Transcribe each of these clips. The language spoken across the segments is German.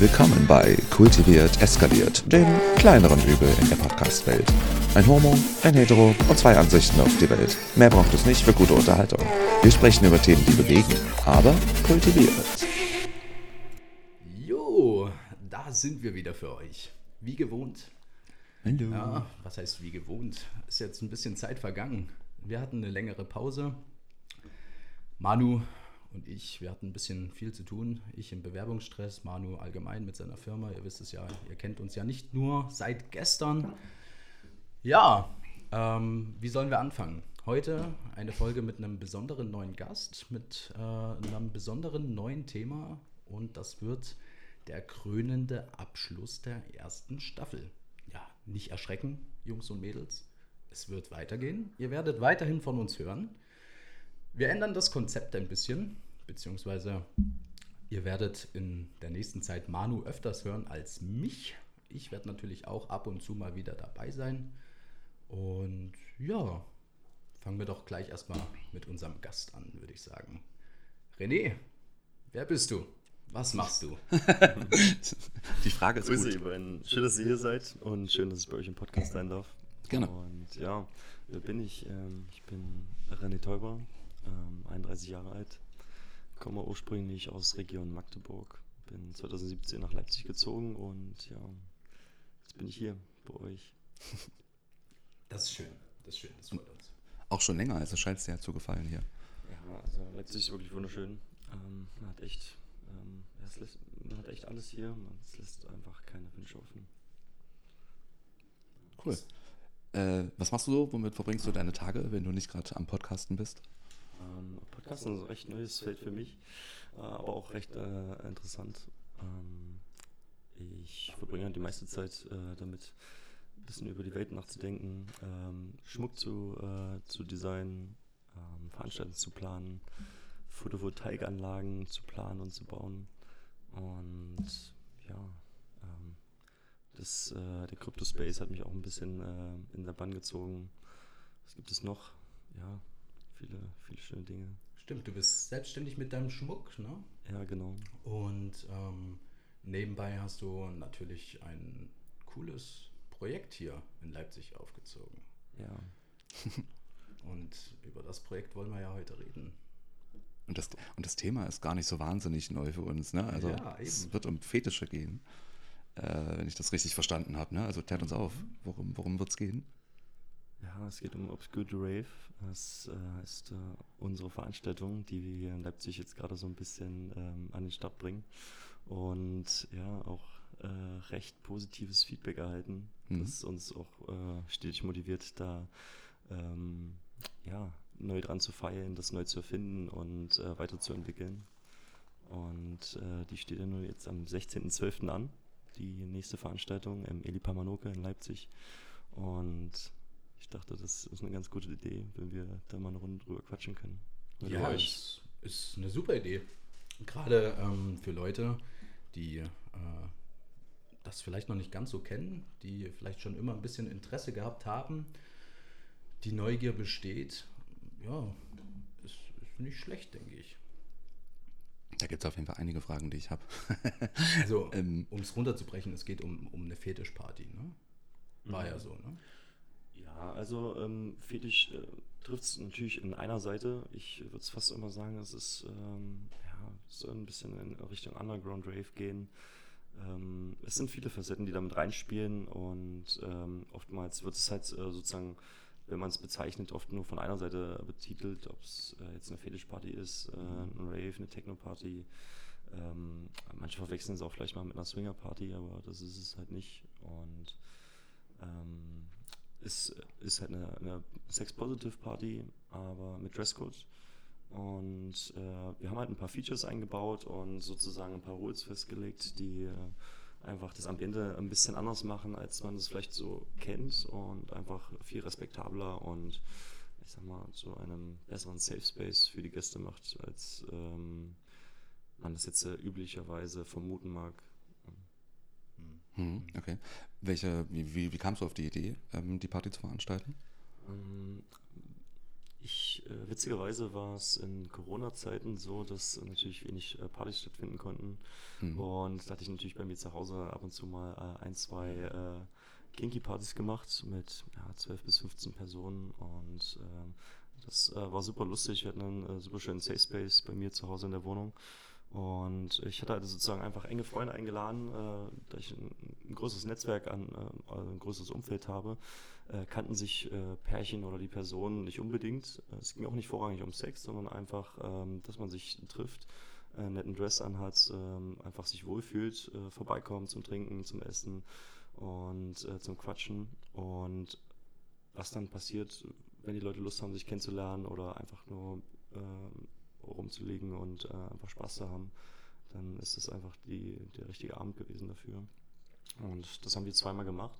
Willkommen bei Kultiviert Eskaliert, dem kleineren Übel in der Podcast-Welt. Ein Homo, ein Hetero und zwei Ansichten auf die Welt. Mehr braucht es nicht für gute Unterhaltung. Wir sprechen über Themen, die bewegen, aber kultiviert. Jo, da sind wir wieder für euch. Wie gewohnt. Hallo. Ja, was heißt wie gewohnt? Ist jetzt ein bisschen Zeit vergangen. Wir hatten eine längere Pause. Manu und ich, wir hatten ein bisschen viel zu tun. Ich im Bewerbungsstress, Manu allgemein mit seiner Firma. Ihr wisst es ja, ihr kennt uns ja nicht nur seit gestern. Ja, ähm, wie sollen wir anfangen? Heute eine Folge mit einem besonderen neuen Gast, mit äh, einem besonderen neuen Thema und das wird der krönende Abschluss der ersten Staffel. Ja, nicht erschrecken, Jungs und Mädels. Es wird weitergehen. Ihr werdet weiterhin von uns hören. Wir ändern das Konzept ein bisschen, beziehungsweise ihr werdet in der nächsten Zeit Manu öfters hören als mich. Ich werde natürlich auch ab und zu mal wieder dabei sein. Und ja, fangen wir doch gleich erstmal mit unserem Gast an, würde ich sagen. René, wer bist du? Was machst du? Die Frage ist Grüße, gut. ihr beiden. Schön, dass ihr hier seid und schön, dass ich bei euch im Podcast sein darf. Gerne. Und ja, wer bin ich? Ähm, ich bin René Teuber, ähm, 31 Jahre alt, komme ursprünglich aus Region Magdeburg, bin 2017 nach Leipzig gezogen und ja, jetzt bin ich hier bei euch. Das ist schön, das ist schön, das freut uns. Auch schon länger, also scheint es dir ja zu gefallen hier. Ja, also Leipzig ist wirklich wunderschön. Ähm, man hat echt, ähm, lässt, man hat echt alles hier, man, es lässt einfach keine Wünsche offen. Cool. Äh, was machst du so? Womit verbringst du deine Tage, wenn du nicht gerade am Podcasten bist? Ähm, Podcasten ist ein recht neues Feld für mich, äh, aber auch recht äh, interessant. Ähm, ich verbringe halt die meiste Zeit äh, damit, ein bisschen über die Welt nachzudenken, ähm, Schmuck zu, äh, zu designen, ähm, Veranstaltungen zu planen, Photovoltaikanlagen zu planen und zu bauen. Und ja, ähm, das, äh, der Crypto Space hat mich auch ein bisschen äh, in der Bann gezogen. Was gibt es noch? Ja, viele, viele schöne Dinge. Stimmt, du bist selbstständig mit deinem Schmuck, ne? Ja, genau. Und ähm, nebenbei hast du natürlich ein cooles Projekt hier in Leipzig aufgezogen. Ja. Und über das Projekt wollen wir ja heute reden. Und das, und das Thema ist gar nicht so wahnsinnig neu für uns. Ne? Also Ja, es wird um Fetische gehen, äh, wenn ich das richtig verstanden habe. Ne? Also klärt uns auf, worum, worum wird es gehen? Ja, es geht um Obscure Rave. Das äh, ist äh, unsere Veranstaltung, die wir hier in Leipzig jetzt gerade so ein bisschen ähm, an den Start bringen. Und ja, auch äh, recht positives Feedback erhalten, Mhm. das uns auch äh, stetig motiviert, da ähm, ja, neu dran zu feilen, das neu zu erfinden und äh, weiterzuentwickeln. Und äh, die steht ja nur jetzt am 16.12. an, die nächste Veranstaltung im Eli Pamanoke in Leipzig. Und ich dachte, das ist eine ganz gute Idee, wenn wir da mal eine Runde drüber quatschen können. Mit Ja, euch. ist, ist eine super Idee. Gerade ähm, für Leute, die äh, das vielleicht noch nicht ganz so kennen, die vielleicht schon immer ein bisschen Interesse gehabt haben, die Neugier besteht. Ja, ist, ist nicht schlecht, denke ich. Da gibt es auf jeden Fall einige Fragen, die ich habe. Also, Ähm. um es runterzubrechen, es geht um, um eine Fetischparty, ne? War ja so, ne? Ja, also ähm, Fetisch äh, trifft es natürlich in einer Seite. Ich würde es fast immer sagen, es ist ähm, ja, soll ein bisschen in Richtung Underground Rave gehen. Ähm, es sind viele Facetten, die damit reinspielen und ähm, oftmals wird es halt äh, sozusagen, wenn man es bezeichnet, oft nur von einer Seite betitelt, ob es äh, jetzt eine Fetischparty ist, äh, ein Rave, eine Techno-Party. Ähm, manche verwechseln es auch vielleicht mal mit einer Swinger-Party, aber das ist es halt nicht. Und ähm, ist, halt eine, eine Sex-Positive-Party, aber mit Dresscode. Und äh, wir haben halt ein paar Features eingebaut und sozusagen ein paar Rules festgelegt, die äh, einfach das Ambiente ein bisschen anders machen, als man es vielleicht so kennt und einfach viel respektabler und ich sag mal zu einem besseren Safe Space für die Gäste macht, als ähm, man das jetzt äh, üblicherweise vermuten mag. Hm, okay. Welche, wie, wie, wie kamst du auf die Idee, ähm, die Party zu veranstalten? Ähm, Ich, äh, witzigerweise war es in Corona-Zeiten so, dass natürlich wenig äh, Partys stattfinden konnten. Mhm. Und da hatte ich natürlich bei mir zu Hause ab und zu mal äh, ein, zwei äh, Kinky-Partys gemacht mit ja, 12 bis 15 Personen. Und ähm, das äh, war super lustig. Wir hatten einen äh, super schönen Safe Space bei mir zu Hause in der Wohnung. Und ich hatte also sozusagen einfach enge Freunde eingeladen, äh, da ich ein, ein größeres Netzwerk an, äh, also ein größeres Umfeld habe, äh, kannten sich äh, Pärchen oder die Personen nicht unbedingt. Äh, es ging auch nicht vorrangig um Sex, sondern einfach, ähm, dass man sich trifft, einen netten Dress anhat, ähm, einfach sich wohlfühlt, äh, vorbeikommt zum Trinken, zum Essen und zum Quatschen. Und was dann passiert, wenn die Leute Lust haben, sich kennenzulernen oder einfach nur ähm, rumzulegen und äh, einfach Spaß zu haben, dann ist das einfach die, der richtige Abend gewesen dafür. Und das haben wir zweimal gemacht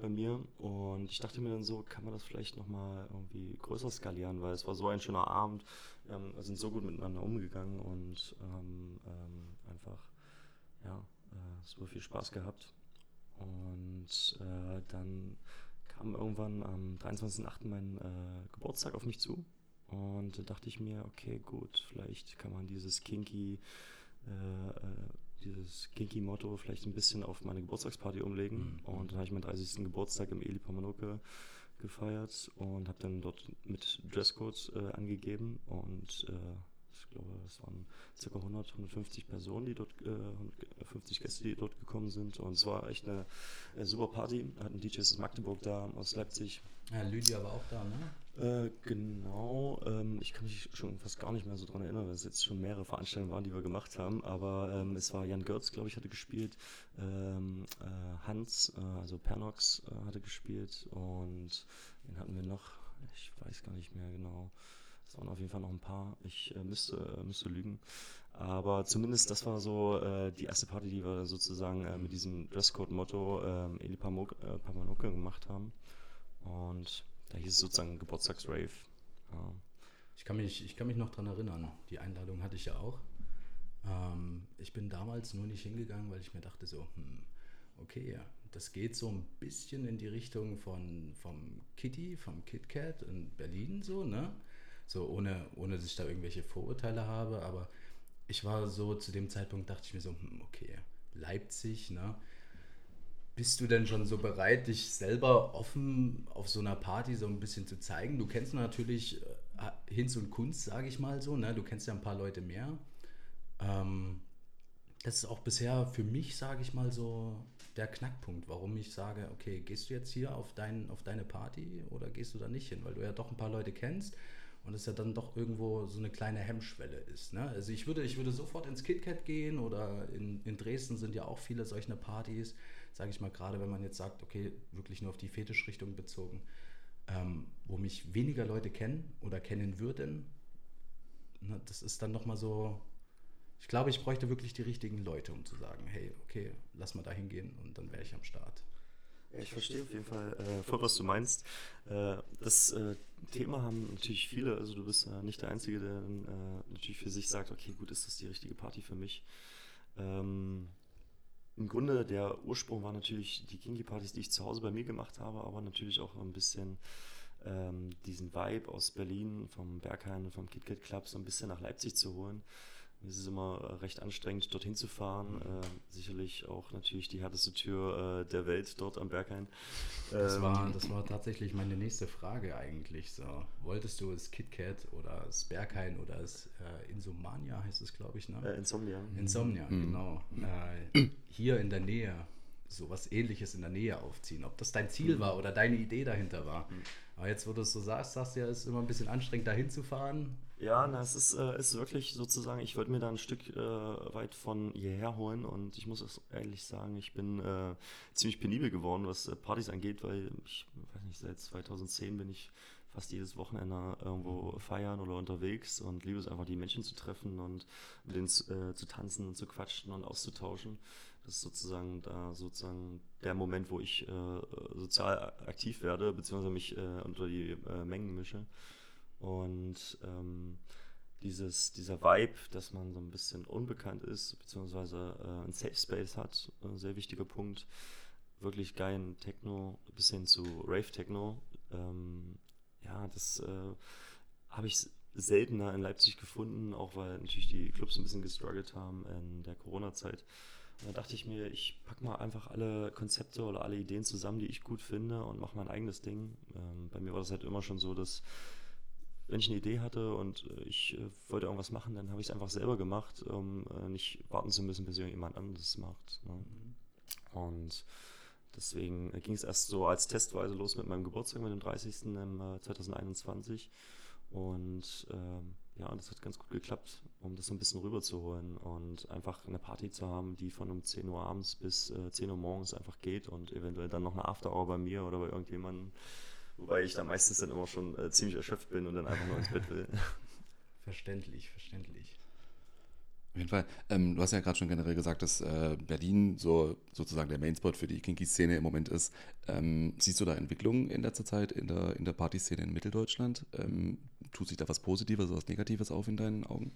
bei mir und ich dachte mir dann so, kann man das vielleicht nochmal irgendwie größer skalieren, weil es war so ein schöner Abend, wir haben, sind so gut miteinander umgegangen und ähm, ähm, einfach, ja, äh, super viel Spaß gehabt. Und äh, dann kam irgendwann am 23.08. mein äh, Geburtstag auf mich zu und da dachte ich mir, okay, gut, vielleicht kann man dieses Kinky, äh, äh dieses Kinky-Motto vielleicht ein bisschen auf meine Geburtstagsparty umlegen. Mhm. Und dann habe ich meinen 30. Geburtstag im Eli Pamanoke gefeiert und habe dann dort mit Dresscode äh, angegeben und äh, ich glaube, es waren ca. 100, 150 Personen, die dort, äh, 50 Gäste, die dort gekommen sind. Und es war echt eine, eine super Party. Hatten DJs aus Magdeburg da, aus Leipzig. Ja, Lydia war auch da, ne? Äh, genau, ähm, ich kann mich schon fast gar nicht mehr so dran erinnern, weil es jetzt schon mehrere Veranstaltungen waren, die wir gemacht haben. Aber ähm, es war Jan Görz, glaube ich, hatte gespielt, ähm, äh, Hans, äh, also Pernox äh, hatte gespielt und wen hatten wir noch? Ich weiß gar nicht mehr genau. Es waren auf jeden Fall noch ein paar. Ich äh, müsste, müsste lügen. Aber zumindest das war so die erste Party, die wir sozusagen mit diesem Dresscode-Motto äh, Eli Pamanoke gemacht haben. Und da hieß es sozusagen Geburtstagsrave. Ja. Ich, kann mich, ich kann mich noch daran erinnern. Die Einladung hatte ich ja auch. Ähm, ich bin damals nur nicht hingegangen, weil ich mir dachte so, hm, okay, das geht so ein bisschen in die Richtung von vom Kitty, vom KitKat in Berlin so, ne? So ohne, ohne dass ich da irgendwelche Vorurteile habe, aber ich war so zu dem Zeitpunkt, dachte ich mir so, hm, okay, Leipzig, ne? Bist du denn schon so bereit, dich selber offen auf so einer Party so ein bisschen zu zeigen? Du kennst natürlich äh, Hinz und Kunst, sage ich mal so. Ne? Du kennst ja ein paar Leute mehr. Ähm, das ist auch bisher für mich, sage ich mal so, der Knackpunkt, warum ich sage, okay, gehst du jetzt hier auf, dein, auf deine Party oder gehst du da nicht hin? Weil du ja doch ein paar Leute kennst und es ja dann doch irgendwo so eine kleine Hemmschwelle ist. Ne? Also ich würde, ich würde sofort ins KitKat gehen oder in, in Dresden sind ja auch viele solche Partys sage ich mal, gerade wenn man jetzt sagt, okay, wirklich nur auf die Fetischrichtung bezogen, ähm, wo mich weniger Leute kennen oder kennen würden, ne, das ist dann nochmal so, ich glaube, ich bräuchte wirklich die richtigen Leute, um zu sagen, hey, okay, lass mal da hingehen und dann wäre ich am Start. Ja, ich verstehe auf jeden Fall äh, voll, was du meinst. Äh, das äh, Thema haben natürlich viele, also du bist äh, nicht der Einzige, der äh, natürlich für sich sagt, okay, gut, ist das die richtige Party für mich. Ähm, im Grunde der Ursprung war natürlich die Kinky-Partys, die ich zu Hause bei mir gemacht habe, aber natürlich auch ein bisschen ähm, diesen Vibe aus Berlin, vom Berghain vom KitKat Club so ein bisschen nach Leipzig zu holen. Es ist immer recht anstrengend, dorthin zu fahren. Mhm. Äh, sicherlich auch natürlich die härteste Tür äh, der Welt dort am Berghain. Das, war, ähm, das war tatsächlich meine nächste Frage eigentlich. So, wolltest du es KitKat oder das Berghain oder das äh, Insomania heißt es, glaube ich, ne? Äh, Insomnia. Insomnia, mhm. genau. Äh, hier in der Nähe sowas ähnliches in der Nähe aufziehen. Ob das dein Ziel mhm. war oder deine Idee dahinter war. Aber jetzt, wo du es so sagst, sagst du ja, es ist immer ein bisschen anstrengend, da hinzufahren. Ja, na, es ist, äh, ist wirklich sozusagen, ich wollte mir da ein Stück äh, weit von hierher holen und ich muss ehrlich sagen, ich bin äh, ziemlich penibel geworden, was äh, Partys angeht, weil ich weiß nicht, seit 2010 bin ich fast jedes Wochenende irgendwo feiern oder unterwegs und liebe es einfach, die Menschen zu treffen und mit denen äh, zu tanzen und zu quatschen und auszutauschen. Das ist sozusagen da sozusagen der Moment, wo ich äh, sozial aktiv werde, beziehungsweise mich äh, unter die äh, Mengen mische. Und ähm, dieses, dieser Vibe, dass man so ein bisschen unbekannt ist, beziehungsweise äh, ein Safe Space hat, ein sehr wichtiger Punkt. Wirklich geilen Techno bis hin zu Rave Techno. Ähm, ja, das äh, habe ich seltener in Leipzig gefunden, auch weil natürlich die Clubs ein bisschen gestruggelt haben in der Corona-Zeit. Da dachte ich mir, ich packe mal einfach alle Konzepte oder alle Ideen zusammen, die ich gut finde und mache mein eigenes Ding. Ähm, bei mir war das halt immer schon so, dass wenn ich eine Idee hatte und äh, ich äh, wollte irgendwas machen, dann habe ich es einfach selber gemacht, um äh, nicht warten zu müssen, bis jemand anderes macht. Ne? Und deswegen ging es erst so als Testweise los mit meinem Geburtstag, mit dem 30. im 2021. Und ähm, ja, das hat ganz gut geklappt, um das so ein bisschen rüberzuholen und einfach eine Party zu haben, die von um 10 Uhr abends bis äh, 10 Uhr morgens einfach geht und eventuell dann noch eine Afterhour bei mir oder bei irgendjemandem, wobei ich da meistens dann immer schon äh, ziemlich erschöpft bin und dann einfach nur ins Bett will. Verständlich, verständlich. Auf jeden Fall. Ähm, du hast ja gerade schon generell gesagt, dass äh, Berlin so sozusagen der Mainspot für die Kinky-Szene im Moment ist. Ähm, siehst du da Entwicklungen in letzter Zeit in der, in der Partyszene in Mitteldeutschland? Ähm, tut sich da was Positives oder was Negatives auf in deinen Augen?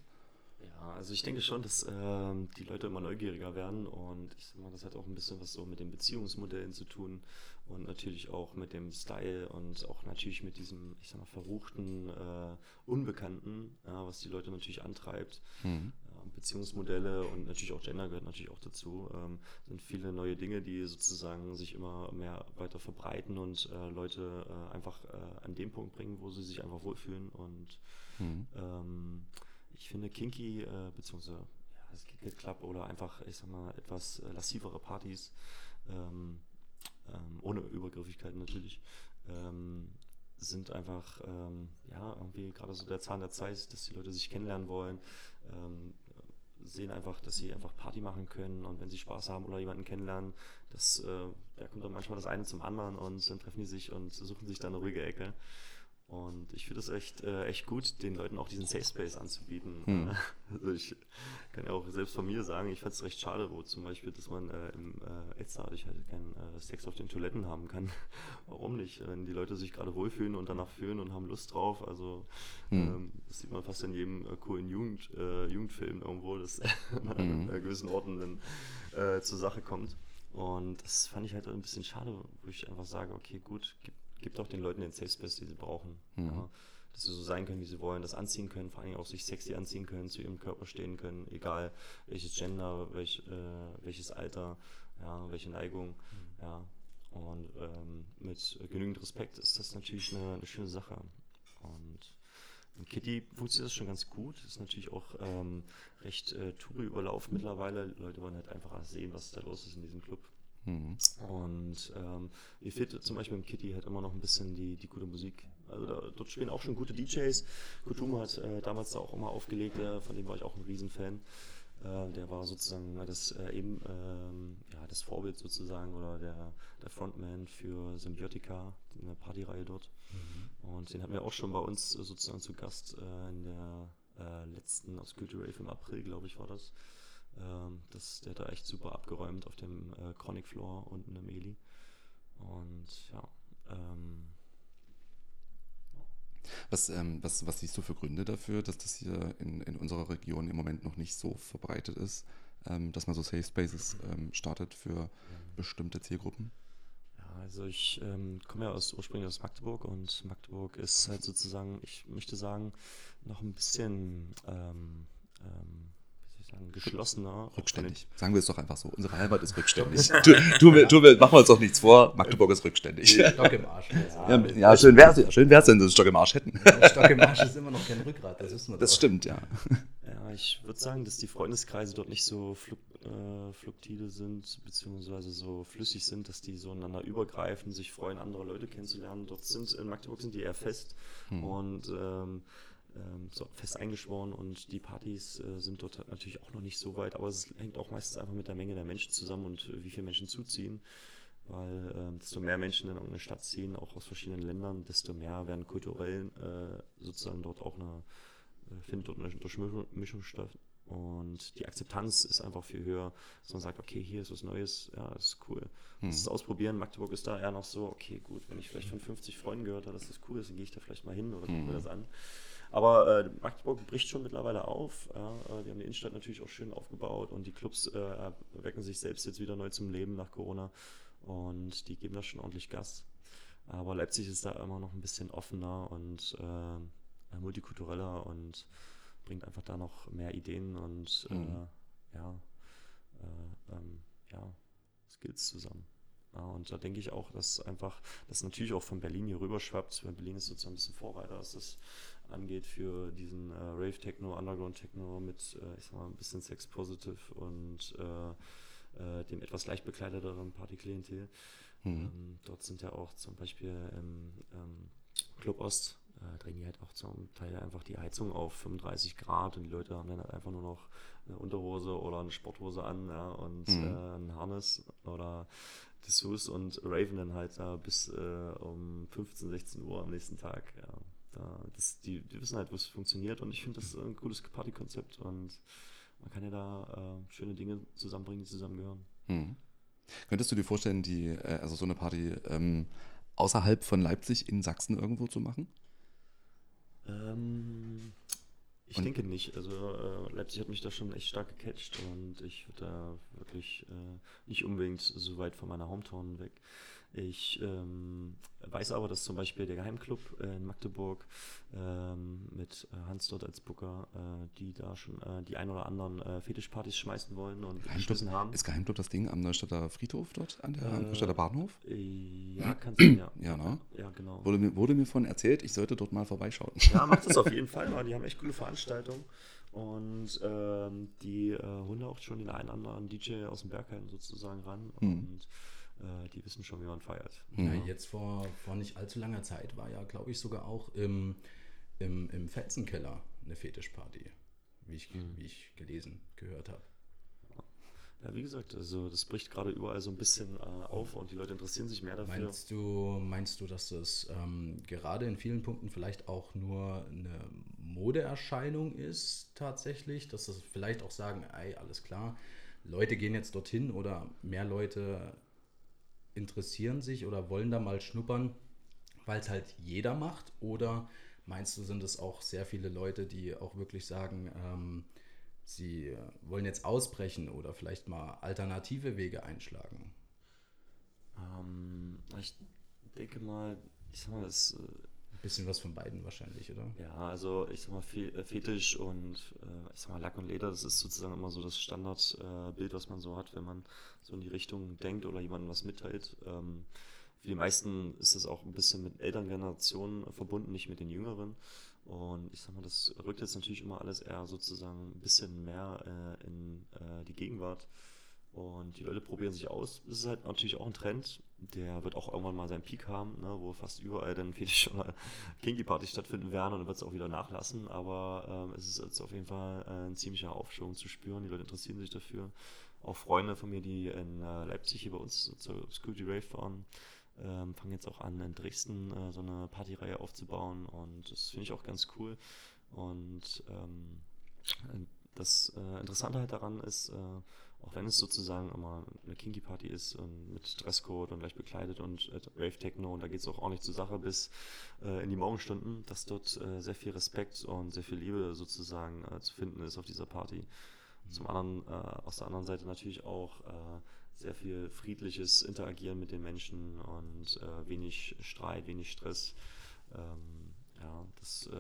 Ja, also ich denke schon, dass ähm, die Leute immer neugieriger werden und ich sag mal, das hat auch ein bisschen was so mit den Beziehungsmodellen zu tun und natürlich auch mit dem Style und auch natürlich mit diesem, ich sag mal, verruchten äh, Unbekannten, ja, was die Leute natürlich antreibt. Mhm. Beziehungsmodelle und natürlich auch Gender gehört natürlich auch dazu, ähm, sind viele neue Dinge, die sozusagen sich immer mehr weiter verbreiten und äh, Leute äh, einfach äh, an den Punkt bringen, wo sie sich einfach wohlfühlen. Und mhm. ähm, ich finde Kinky, äh, beziehungsweise ja, das Kid Club oder einfach, ich sag mal, etwas äh, lassivere Partys, ähm, ähm, ohne Übergriffigkeit natürlich, ähm, sind einfach ähm, ja irgendwie gerade so der Zahn der Zeit, dass die Leute sich kennenlernen wollen, ähm, sehen einfach, dass sie einfach Party machen können und wenn sie Spaß haben oder jemanden kennenlernen, das, äh, da kommt dann manchmal das eine zum anderen und dann treffen die sich und suchen sich dann eine ruhige Ecke. Und ich finde es echt, äh, echt gut, den Leuten auch diesen Safe Space anzubieten. Hm. Also ich kann ja auch selbst von mir sagen, ich fand es recht schade, wo zum Beispiel, dass man äh, im äh, Elster halt keinen äh, Sex auf den Toiletten haben kann. Warum nicht? Wenn die Leute sich gerade wohlfühlen und danach fühlen und haben Lust drauf. Also hm. ähm, das sieht man fast in jedem äh, coolen Jugend, äh, Jugendfilm irgendwo, dass man hm. an gewissen Orten dann äh, zur Sache kommt. Und das fand ich halt ein bisschen schade, wo ich einfach sage, okay, gut, gibt gibt auch den Leuten den Safe Space, die sie brauchen. Mhm. Ja, dass sie so sein können, wie sie wollen, das anziehen können, vor allem auch sich sexy anziehen können, zu ihrem Körper stehen können, egal welches Gender, welch, äh, welches Alter, ja, welche Neigung. Mhm. Ja. Und ähm, mit genügend Respekt ist das natürlich eine, eine schöne Sache. Und im Kitty funktioniert das schon ganz gut. Ist natürlich auch ähm, recht äh, Touri-Überlauf mittlerweile. Die Leute wollen halt einfach sehen, was da los ist in diesem Club. Mhm. Und ähm, mir fehlt zum Beispiel im Kitty halt immer noch ein bisschen die, die gute Musik. Also da, dort spielen auch schon gute DJs. Kutumo hat äh, damals da auch immer aufgelegt, äh, von dem war ich auch ein Riesenfan. Äh, der war sozusagen das äh, eben ähm, ja, das Vorbild sozusagen oder der, der Frontman für Symbiotica, eine Partyreihe dort. Mhm. Und den hatten wir auch schon bei uns sozusagen zu Gast äh, in der äh, letzten Obscurity Rave im April, glaube ich, war das. Ähm, das, der hat da echt super abgeräumt auf dem äh, Chronic Floor unten im Eli. Und ja. Ähm, was, ähm, was, was siehst du für Gründe dafür, dass das hier in, in unserer Region im Moment noch nicht so verbreitet ist, ähm, dass man so Safe Spaces ähm, startet für bestimmte Zielgruppen? Ja, also ich ähm, komme ja aus, ursprünglich aus Magdeburg und Magdeburg ist halt sozusagen, ich möchte sagen, noch ein bisschen ähm, ähm, sagen, geschlossener. Rückständig. Sagen wir es doch einfach so. Unsere Heimat ist rückständig. tu, wir, tu, wir, machen wir uns doch nichts vor. Magdeburg ist rückständig. Stock im Arsch. Ja, ja, ja schön wäre es ja, schön wär's, wenn sie einen Stock im Arsch hätten. Stock im Arsch ist immer noch kein Rückgrat, das wissen wir Das doch. stimmt, ja. Ja, ich würde sagen, dass die Freundeskreise dort nicht so fluk äh, fluktide sind, beziehungsweise so flüssig sind, dass die so einander übergreifen, sich freuen, andere Leute kennenzulernen. Dort sind, in Magdeburg sind die eher fest hm. und ähm, ähm, so fest eingeschworen und die Partys äh, sind dort natürlich auch noch nicht so weit, aber es hängt auch meistens einfach mit der Menge der Menschen zusammen und äh, wie viele Menschen zuziehen. Weil äh, desto mehr Menschen in irgendeine Stadt ziehen, auch aus verschiedenen Ländern, desto mehr werden kulturell äh, sozusagen dort auch eine, findet dort eine Durchmischung statt. Und die Akzeptanz ist einfach viel höher, dass man sagt, okay, hier ist was Neues, ja, das ist cool. Hm. Das ist ausprobieren. Magdeburg ist da eher noch so, okay, gut, wenn ich vielleicht von 50 Freunden gehört habe, dass das cool ist, dann gehe ich da vielleicht mal hin oder gucke hm. mir das an. Aber äh, Magdeburg bricht schon mittlerweile auf. Ja, äh, die haben die Innenstadt natürlich auch schön aufgebaut und die Clubs äh, erwecken sich selbst jetzt wieder neu zum Leben nach Corona und die geben da schon ordentlich Gas. Aber Leipzig ist da immer noch ein bisschen offener und äh, multikultureller und bringt einfach da noch mehr Ideen und Mhm. äh, ja, äh, ähm, ja, Skills zusammen. Ja, und da denke ich auch, dass einfach, das natürlich auch von Berlin hier rüber schwappt, weil Berlin ist sozusagen ein bisschen Vorreiter, was das angeht für diesen äh, Rave-Techno, Underground-Techno mit, äh, ich sag mal, ein bisschen Sex-Positive und äh, äh, dem etwas leicht bekleideteren Partyklientel. Mhm. Ähm, dort sind ja auch zum Beispiel im ähm, Club Ost, äh, drehen die halt auch zum Teil einfach die Heizung auf 35 Grad und die Leute haben dann halt einfach nur noch eine Unterhose oder eine Sporthose an ja, und Mhm. äh, ein Harness oder Dessous und Raven dann halt da bis um 15, 16 Uhr am nächsten Tag. Ja. Da, das, die, die wissen halt, wo es funktioniert und ich finde das ein cooles Partykonzept und man kann ja da äh, schöne Dinge zusammenbringen, die zusammengehören. Mhm. Könntest du dir vorstellen, die, äh, also so eine Party ähm, außerhalb von Leipzig in Sachsen irgendwo zu machen? Ähm, ich Und- denke nicht. Also äh, Leipzig hat mich da schon echt stark gecatcht und ich würde da wirklich äh, nicht unbedingt so weit von meiner Hometown weg. Ich ähm, weiß aber, dass zum Beispiel der Geheimclub äh, in Magdeburg ähm, mit äh, Hans dort als Booker, äh, die da schon äh, die ein oder anderen äh, Fetischpartys schmeißen wollen und geschmissen haben. Ist Geheimclub das Ding am Neustädter Friedhof dort, an der Äh, Neustädter Bahnhof? Ja, kann sein, ja. Ja, ne? Ja, genau. Wurde mir, wurde mir von erzählt, ich sollte dort mal vorbeischauen. Ja, macht das auf jeden Fall mal. Die haben echt coole Veranstaltungen. Und ähm, die äh, holen auch schon den einen oder anderen DJ aus dem Bergheim sozusagen ran. Mhm. Und äh, die wissen schon, wie man feiert. Ja, jetzt vor, vor nicht allzu langer Zeit war ja, glaube ich, sogar auch im, im, im Felsenkeller eine Fetischparty, wie ich, Mhm. wie ich gelesen, gehört habe. Ja, wie gesagt, also das bricht gerade überall so ein bisschen äh, auf und die Leute interessieren sich mehr dafür. Meinst du, meinst du, dass das ähm, gerade in vielen Punkten vielleicht auch nur eine Modeerscheinung ist tatsächlich, dass das vielleicht auch sagen, ey, alles klar, Leute gehen jetzt dorthin oder mehr Leute interessieren sich oder wollen da mal schnuppern, weil es halt jeder macht? Oder meinst du, sind es auch sehr viele Leute, die auch wirklich sagen, ähm, sie äh, wollen jetzt ausbrechen oder vielleicht mal alternative Wege einschlagen? Ähm, ich denke mal, ich sag mal, das, äh, bisschen was von beiden wahrscheinlich, oder? ja, also ich sag mal, äh, Fetisch und äh, ich sag mal, Lack und Leder, das ist sozusagen immer so das Standardbild, äh, was man so hat, wenn man so in die Richtung denkt oder jemandem was mitteilt. Ähm, für die meisten ist das auch ein bisschen mit älteren Generationen verbunden, nicht mit den jüngeren. Und ich sag mal, das rückt jetzt natürlich immer alles eher sozusagen ein bisschen mehr in die Gegenwart. Und die Leute probieren sich aus. Das ist halt natürlich auch ein Trend. Der wird auch irgendwann mal seinen Peak haben, ne, wo fast überall dann Fetisch- oder Kinky-Partys stattfinden werden und dann wird es auch wieder nachlassen. Aber ähm, es ist jetzt auf jeden Fall äh, ein ziemlicher Aufschwung zu spüren. Die Leute interessieren sich dafür. Auch Freunde von mir, die in äh, Leipzig hier bei uns zur Security Rave waren, ähm, fangen jetzt auch an, in Dresden äh, so eine Partyreihe aufzubauen. Und das finde ich auch ganz cool. Und ähm, das äh, Interessante halt daran ist, äh, auch wenn es sozusagen immer eine Kinky Party ist und mit Dresscode und leicht bekleidet und äh, Rave Techno und da geht es auch ordentlich zur Sache bis äh, in die Morgenstunden, dass dort äh, sehr viel Respekt und sehr viel Liebe sozusagen äh, zu finden ist auf dieser Party. Zum anderen, äh, aus der anderen Seite natürlich auch äh, sehr viel friedliches Interagieren mit den Menschen und wenig Streit, wenig Stress. Ähm, ja, das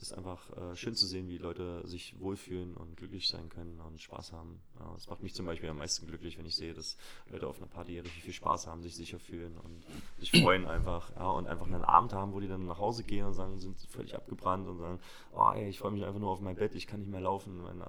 ist einfach äh, schön zu sehen, wie Leute sich wohlfühlen und glücklich sein können und Spaß haben. Ja, das macht mich zum Beispiel am meisten glücklich, wenn ich sehe, dass Leute auf einer Party richtig viel Spaß haben, sich sicher fühlen und sich freuen einfach. Ja, und einfach einen Abend haben, wo die dann nach Hause gehen und sagen, sind völlig abgebrannt und sagen, oh ey, ich freue mich einfach nur auf mein Bett, ich kann nicht mehr laufen, meine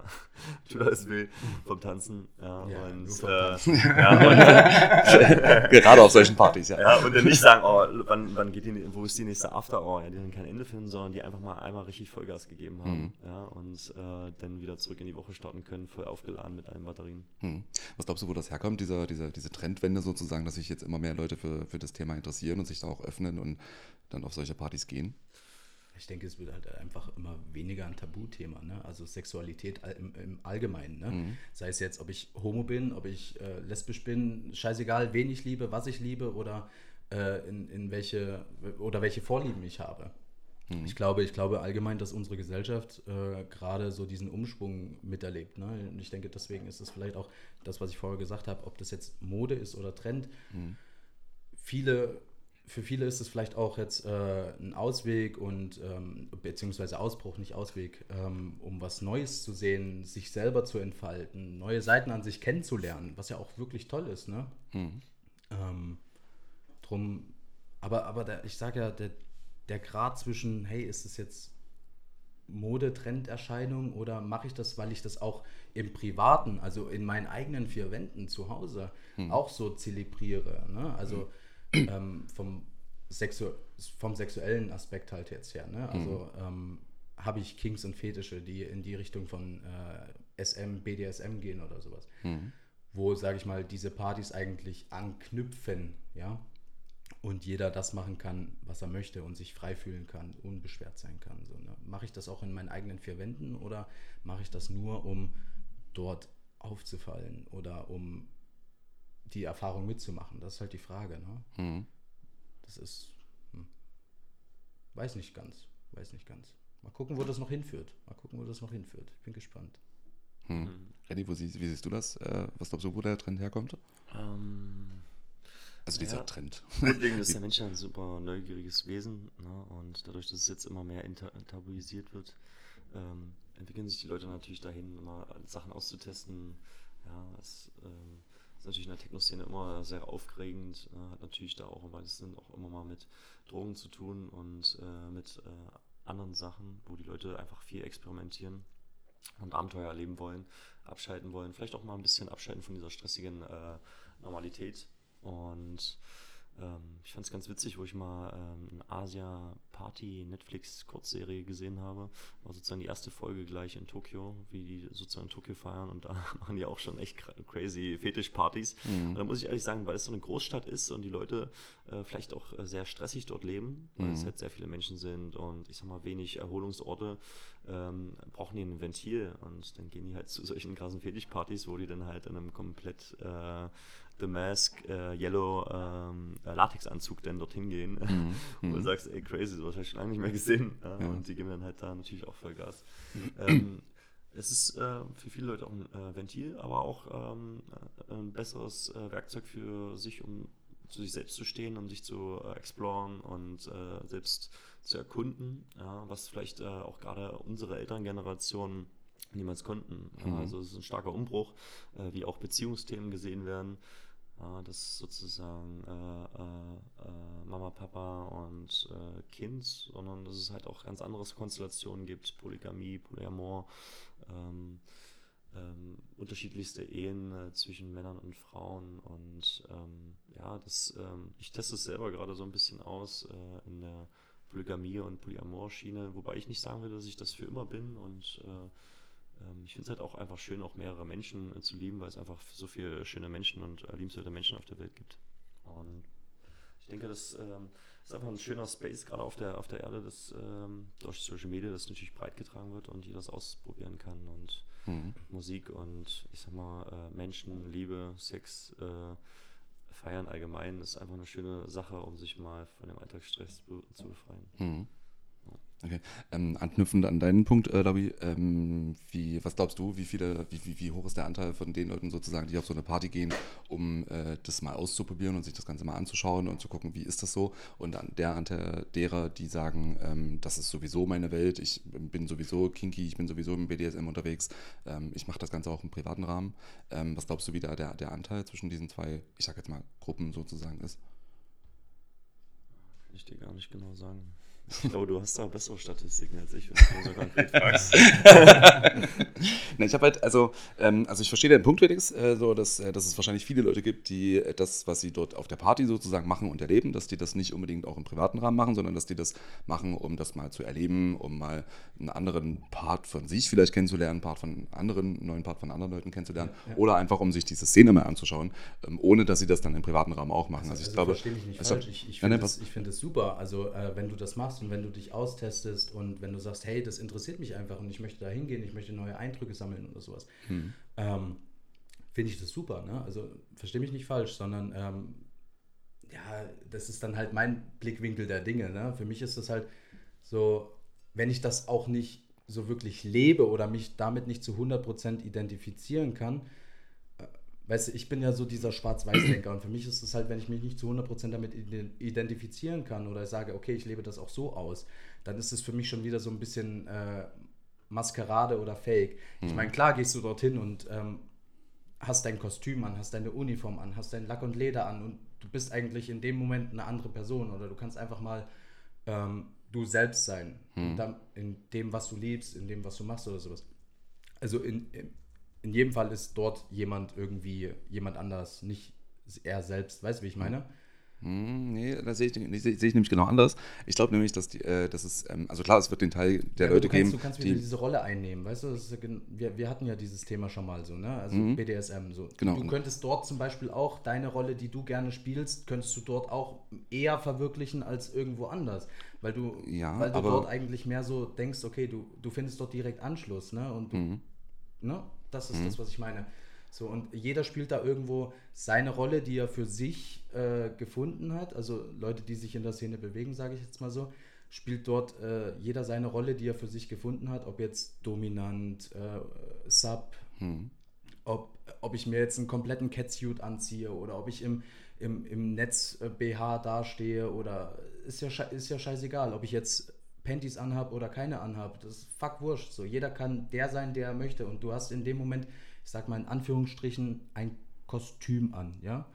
tut alles weh vom Tanzen. Ja, Ja, und, äh, Tanzen. ja, und Gerade auf solchen Partys, ja. ja, und dann nicht sagen, oh, wann, wann geht die, wo ist die nächste After Hour, ja, die dann kein Ende finden, sondern die einfach mal einmal richtig Vollgas gegeben haben, Mhm. ja, und äh, dann wieder zurück in die Woche starten können, voll aufgeladen mit allen Batterien. Hm. Was glaubst du, wo das herkommt, dieser, dieser, diese Trendwende sozusagen, dass sich jetzt immer mehr Leute für, für das Thema interessieren und sich da auch öffnen und dann auf solche Partys gehen? Ich denke, es wird halt einfach immer weniger ein Tabuthema, ne? Also Sexualität im, im Allgemeinen, ne? Mhm. Sei es jetzt, ob ich homo bin, ob ich äh, lesbisch bin, scheißegal, wen ich liebe, was ich liebe oder äh, in, in welche oder welche Vorlieben ich habe. Mhm. Ich glaube, ich glaube allgemein, dass unsere Gesellschaft äh, gerade so diesen Umschwung miterlebt. Ne? Und ich denke, deswegen ist es vielleicht auch das, was ich vorher gesagt habe, ob das jetzt Mode ist oder Trend. Mhm. Viele für viele ist es vielleicht auch jetzt äh, ein Ausweg und ähm, beziehungsweise Ausbruch, nicht Ausweg, ähm, um was Neues zu sehen, sich selber zu entfalten, neue Seiten an sich kennenzulernen, was ja auch wirklich toll ist, ne? Mhm. Ähm, drum, aber, aber der, ich sage ja, der, der Grad zwischen, hey, ist es jetzt Modetrenderscheinung oder mache ich das, weil ich das auch im Privaten, also in meinen eigenen vier Wänden zu Hause auch so zelebriere. Ne? Also ähm, vom, Sexu vom sexuellen Aspekt halt jetzt her. Ne? Also ähm, habe ich Kings und Fetische, die in die Richtung von äh, SM, BDSM gehen oder sowas. Wo, sage ich mal, diese Partys eigentlich anknüpfen, ja. Und jeder das machen kann, was er möchte und sich frei fühlen kann, unbeschwert sein kann. So, ne? Mache ich das auch in meinen eigenen vier Wänden oder mache ich das nur, um dort aufzufallen oder um die Erfahrung mitzumachen? Das ist halt die Frage. Ne? Mhm. Das ist. Hm. Weiß nicht ganz. Weiß nicht ganz. Mal gucken, wo das noch hinführt. Mal gucken, wo das noch hinführt. Ich bin gespannt. Hm. Eddie, wo sie, wie siehst du das? Äh, was glaubst du, wo der Trend herkommt? Ähm, Also dieser Ja. Trend. Grundlegend ist der Mensch ein super neugieriges Wesen ne? und dadurch, dass es jetzt immer mehr tabuisiert wird, ähm, entwickeln sich die Leute natürlich dahin, immer Sachen auszutesten. Ja, es ähm, ist natürlich in der Techno-Szene immer sehr aufregend, äh, hat natürlich da auch immer, das sind auch immer mal mit Drogen zu tun und äh, mit äh, anderen Sachen, wo die Leute einfach viel experimentieren und Abenteuer erleben wollen, abschalten wollen, vielleicht auch mal ein bisschen abschalten von dieser stressigen äh, Normalität. Und ähm, ich fand es ganz witzig, wo ich mal ähm, eine Asia-Party-Netflix-Kurzserie gesehen habe. War sozusagen die erste Folge gleich in Tokio, wie die sozusagen in Tokio feiern. Und da machen die auch schon echt cra- crazy Fetischpartys. Und da muss ich ehrlich sagen, weil es so eine Großstadt ist und die Leute äh, vielleicht auch äh, sehr stressig dort leben, weil es halt sehr viele Menschen sind und ich sag mal wenig Erholungsorte, ähm, brauchen die ein Ventil und dann gehen die halt zu solchen krassen Fetischpartys, wo die dann halt in einem komplett äh, The Mask äh, Yellow ähm, äh, Latexanzug dann dorthin gehen und du sagst, ey crazy, sowas habe ich schon lange nicht mehr gesehen ja, und die geben dann halt da natürlich auch Vollgas. ähm, es ist äh, für viele Leute auch ein äh, Ventil, aber auch ähm, äh, ein besseres äh, Werkzeug für sich, um zu sich selbst zu stehen, um sich zu exploren und selbst zu erkunden, ja, was vielleicht auch gerade unsere Elterngeneration niemals konnten. Ja, also es ist ein starker Umbruch, wie auch Beziehungsthemen gesehen werden. Ja, dass sozusagen äh, äh, äh, Mama, Papa und äh, Kind, sondern dass es halt auch ganz andere Konstellationen gibt, Polygamie, Polyamor, ähm, ähm, unterschiedlichste Ehen äh, zwischen Männern und Frauen und ähm, ja, das, ähm, ich teste es selber gerade so ein bisschen aus äh, in der Polygamie und Polyamor-Schiene, wobei ich nicht sagen will, dass ich das für immer bin und äh, ich finde es halt auch einfach schön, auch mehrere Menschen äh, zu lieben, weil es einfach so viele schöne Menschen und äh, liebenswerte Menschen auf der Welt gibt. Und ich denke, das ähm, ist einfach ein schöner Space, gerade auf der, auf der Erde, das ähm, durch Social Media, das natürlich breit getragen wird und jeder das ausprobieren kann. Und Musik und ich sag mal, äh, Menschen, Liebe, Sex, äh, Feiern allgemein ist einfach eine schöne Sache, um sich mal von dem Alltagsstress be zu befreien. Mhm. Okay. Ähm, anknüpfend an deinen Punkt, äh, Labi, ähm, wie, was glaubst du, wie viele, wie, wie, wie hoch ist der Anteil von den Leuten sozusagen, die auf so eine Party gehen, um äh, das mal auszuprobieren und sich das Ganze mal anzuschauen und zu gucken, wie ist das so? Und dann der Anteil derer, die sagen, ähm, das ist sowieso meine Welt, ich bin sowieso kinky, ich bin sowieso im BDSM unterwegs, ähm, ich mache das Ganze auch im privaten Rahmen. Ähm, was glaubst du, wie da der, der Anteil zwischen diesen zwei, ich sag jetzt mal, Gruppen sozusagen ist? Kann ich dir gar nicht genau sagen. Ich glaube, du hast da bessere Statistiken als ich, wenn du so konkret fragst. Ich habe halt, also, ähm, also ich verstehe den Punkt wenigstens, äh, so, dass, äh, dass es wahrscheinlich viele Leute gibt, die äh, das, was sie dort auf der Party sozusagen machen und erleben, dass die das nicht unbedingt auch im privaten Rahmen machen, sondern dass die das machen, um das mal zu erleben, um mal einen anderen Part von sich vielleicht kennenzulernen, Part von anderen, einen neuen Part von anderen Leuten kennenzulernen, Ja, ja. oder einfach um sich diese Szene mal anzuschauen, ähm, ohne dass sie das dann im privaten Rahmen auch machen. Also, ich glaube, verstehe mich nicht also- falsch. Ich, ich finde es find das super. Also, äh, wenn du das machst und wenn du dich austestest und wenn du sagst, hey, das interessiert mich einfach und ich möchte da hingehen, ich möchte neue Eindrücke sammeln oder sowas, Hm. ähm, finde ich das super. Ne? Also, verstehe mich nicht falsch, sondern ähm, ja, das ist dann halt mein Blickwinkel der Dinge. Ne? Für mich ist das halt so, wenn ich das auch nicht so wirklich lebe oder mich damit nicht zu 100% identifizieren kann, weißt du, ich bin ja so dieser Schwarz-Weiß-Denker und für mich ist es halt, wenn ich mich nicht zu 100% damit identifizieren kann oder sage, okay, ich lebe das auch so aus, dann ist es für mich schon wieder so ein bisschen äh, Maskerade oder Fake. Mhm. Ich meine, klar gehst du dorthin und ähm, hast dein Kostüm an, hast deine Uniform an, hast dein Lack und Leder an und du bist eigentlich in dem Moment eine andere Person oder du kannst einfach mal ähm, du selbst sein. Mhm. Dann in dem, was du liebst, in dem, was du machst oder sowas. Also in, in, in jedem Fall ist dort jemand irgendwie jemand anders, nicht er selbst. Weißt du, wie ich meine? Hm, nee, da sehe ich, sehe ich nämlich genau anders. Ich glaube nämlich, dass, die, äh, dass es, ähm, also klar, es wird den Teil der ja, Leute du kannst, geben. Du kannst wieder diese Rolle einnehmen, weißt du? Ja, wir, wir hatten ja dieses Thema schon mal so, ne? Also mhm. BDSM so. Genau. Du könntest dort zum Beispiel auch deine Rolle, die du gerne spielst, könntest du dort auch eher verwirklichen als irgendwo anders. Weil du, ja, weil du dort eigentlich mehr so denkst, okay, du, du findest dort direkt Anschluss, ne? Und du, mhm. ne? Das ist mhm. das, was ich meine. So, und jeder spielt da irgendwo seine Rolle, die er für sich äh, gefunden hat. Also Leute, die sich in der Szene bewegen, sage ich jetzt mal so, spielt dort äh, jeder seine Rolle, die er für sich gefunden hat, ob jetzt dominant, äh, Sub, hm. ob, ob ich mir jetzt einen kompletten Catsuit anziehe oder ob ich im, im, im Netz BH äh, dastehe oder ist ja, ist ja scheißegal, ob ich jetzt Panties anhab oder keine anhab. Das ist fuck wurscht. So, jeder kann der sein, der er möchte. Und du hast in dem Moment ich sag mal in Anführungsstrichen, ein Kostüm an, ja?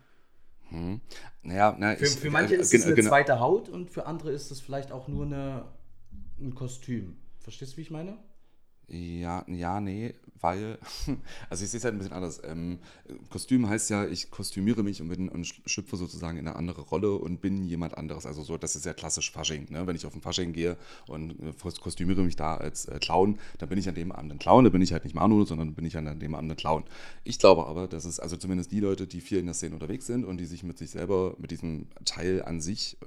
Hm. Naja, na, für, für manche äh, ist es eine zweite Haut und für andere ist es vielleicht auch nur eine, ein Kostüm. Verstehst du, wie ich meine? Ja, ja, nee, weil, also ich sehe es halt ein bisschen anders. Ähm, Kostüm heißt ja, ich kostümiere mich und, bin, und schlüpfe sozusagen in eine andere Rolle und bin jemand anderes. Also so, das ist ja klassisch Fasching. Ne? Wenn ich auf ein Fasching gehe und äh, kostümiere mich da als äh, Clown, dann bin ich an dem Abend ein Clown, da bin ich halt nicht Manu, sondern bin ich an dem Abend ein Clown. Ich glaube aber, dass es, also zumindest die Leute, die viel in der Szene unterwegs sind und die sich mit sich selber, mit diesem Teil an sich,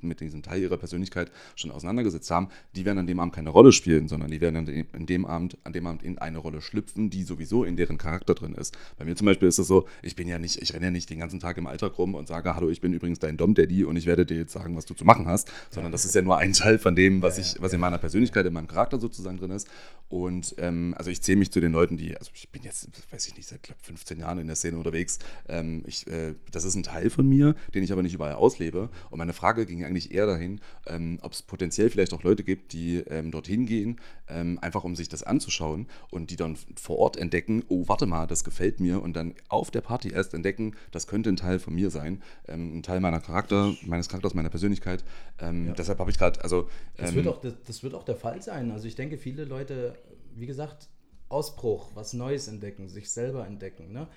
mit diesem Teil ihrer Persönlichkeit schon auseinandergesetzt haben, die werden an dem Abend keine Rolle spielen, sondern die werden an dem, Abend, an dem Abend in eine Rolle schlüpfen, die sowieso in deren Charakter drin ist. Bei mir zum Beispiel ist es so, ich bin ja nicht, ich renne ja nicht den ganzen Tag im Alltag rum und sage, hallo, ich bin übrigens dein Dom-Daddy und ich werde dir jetzt sagen, was du zu machen hast, sondern das ist ja nur ein Teil von dem, was ich, was in meiner Persönlichkeit, in meinem Charakter sozusagen drin ist. Und ähm, also ich zähle mich zu den Leuten, die, also ich bin jetzt, weiß ich nicht, seit glaub, 15 Jahren in der Szene unterwegs. Ähm, ich, äh, das ist ein Teil von mir, den ich aber nicht überall auslebe. Und meine Frage ging eigentlich eher dahin, ähm, ob es potenziell vielleicht auch Leute gibt, die ähm, dorthin gehen, ähm, einfach um sich das anzuschauen und die dann vor Ort entdecken, oh, warte mal, das gefällt mir und dann auf der Party erst entdecken, das könnte ein Teil von mir sein, ähm, ein Teil meiner Charakter, meines Charakters, meiner Persönlichkeit. Ähm, ja. Deshalb habe ich gerade, also... Das wird, ähm, auch, das, das wird auch der Fall sein. Also ich denke, viele Leute, wie gesagt, Ausbruch, was Neues entdecken, sich selber entdecken, ne?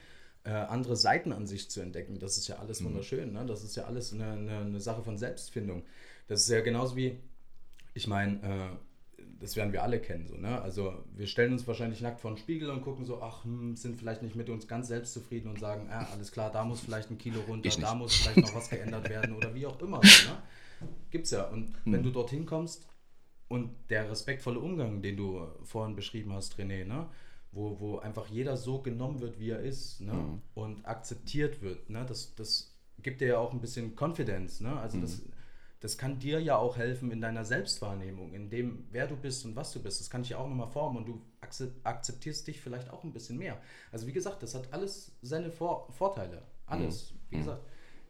Äh, andere Seiten an sich zu entdecken, das ist ja alles mhm. wunderschön, ne? das ist ja alles eine, eine, eine Sache von Selbstfindung. Das ist ja genauso wie, ich meine, äh, das werden wir alle kennen. So, ne? Also wir stellen uns wahrscheinlich nackt vor den Spiegel und gucken so, ach, hm, sind vielleicht nicht mit uns ganz selbstzufrieden und sagen, ah, alles klar, da muss vielleicht ein Kilo runter, da muss vielleicht noch was geändert werden oder wie auch immer. So, ne? Gibt's ja. Und hm. wenn du dorthin kommst und der respektvolle Umgang, den du vorhin beschrieben hast, René, ne? wo, wo einfach jeder so genommen wird, wie er ist ne? Hm. und akzeptiert wird, ne? das, das gibt dir ja auch ein bisschen Confidence. Ne? Also das hm das kann dir ja auch helfen in deiner Selbstwahrnehmung, in dem, wer du bist und was du bist. Das kann dich auch nochmal formen und du akzeptierst dich vielleicht auch ein bisschen mehr. Also wie gesagt, das hat alles seine Vor Vorteile. Alles. Mhm. Wie mhm. gesagt,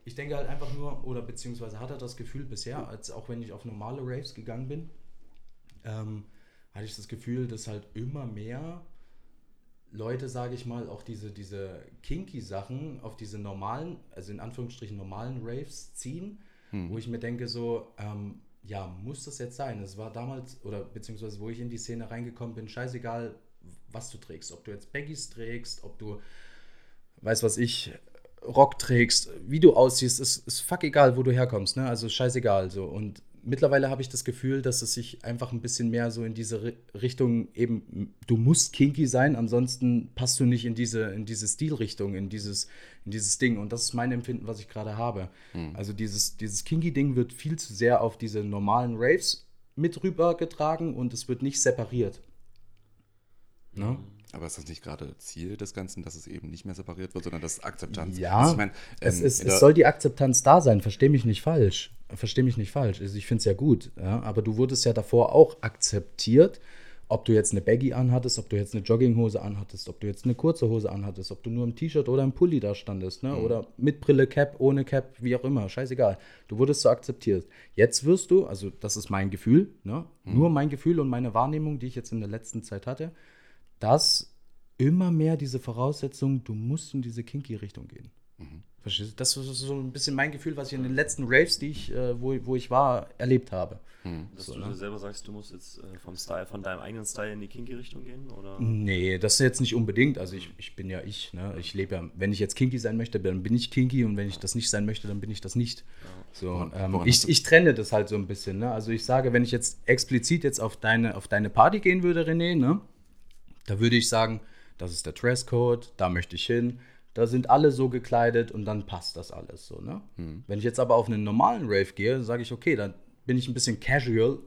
ich denke halt einfach nur, oder beziehungsweise hatte das Gefühl bisher, als auch wenn ich auf normale Raves gegangen bin, ähm, hatte ich das Gefühl, dass halt immer mehr Leute, sage ich mal, auch diese, diese kinky Sachen auf diese normalen, also in Anführungsstrichen normalen Raves ziehen hm. wo ich mir denke, so, ähm, ja, muss das jetzt sein? Es war damals, oder beziehungsweise wo ich in die Szene reingekommen bin, scheißegal, was du trägst. Ob du jetzt Baggies trägst, ob du, weiß was ich, Rock trägst, wie du aussiehst, ist, ist fuck egal, wo du herkommst, ne? Also scheißegal so. Und mittlerweile habe ich das Gefühl, dass es sich einfach ein bisschen mehr so in diese Richtung eben, du musst kinky sein, ansonsten passt du nicht in diese, in diese Stilrichtung, in dieses, in dieses Ding. Und das ist mein Empfinden, was ich gerade habe. Hm. Also dieses, dieses Kinky-Ding wird viel zu sehr auf diese normalen Raves mit rübergetragen und es wird nicht separiert. Ne? Aber ist das nicht gerade Ziel des Ganzen, dass es eben nicht mehr separiert wird, sondern das Akzeptanz? Ja, also ich mein, ähm, es, ist, es soll die Akzeptanz da sein, verstehe mich nicht falsch. Verstehe mich nicht falsch. Also ich finde es ja gut, ja, aber du wurdest ja davor auch akzeptiert ob du jetzt eine Baggy anhattest, ob du jetzt eine Jogginghose anhattest, ob du jetzt eine kurze Hose anhattest, ob du nur im T-Shirt oder im Pulli da standest, ne? oder mit Brille, Cap, ohne Cap, wie auch immer, scheißegal. Du wurdest so akzeptiert. Jetzt wirst du, also das ist mein Gefühl, ne? nur mein Gefühl und meine Wahrnehmung, die ich jetzt in der letzten Zeit hatte, dass immer mehr diese Voraussetzung, du musst in diese Kinky-Richtung gehen. Verstehst du? Das ist so ein bisschen mein Gefühl, was ich in den letzten Raves, die ich, äh, wo, wo ich war, erlebt habe. Dass So, du ne? dir selber sagst, du musst jetzt äh, vom Style, von deinem eigenen Style in die Kinky-Richtung gehen? Oder? Nee, das ist jetzt nicht unbedingt. Also ich, ich bin ja ich, ne? Ich lebe ja, wenn ich jetzt kinky sein möchte, dann bin ich kinky und wenn ich das nicht sein möchte, dann bin ich das nicht. So, Woran- ähm, ich, ich trenne das halt so ein bisschen, ne? Also ich sage, wenn ich jetzt explizit jetzt auf deine, auf deine Party gehen würde, René, ne? Da würde ich sagen, das ist der Dresscode, da möchte ich hin. Da sind alle so gekleidet und dann passt das alles so, ne? Wenn ich jetzt aber auf einen normalen Rave gehe, sage ich, okay, dann bin ich ein bisschen casual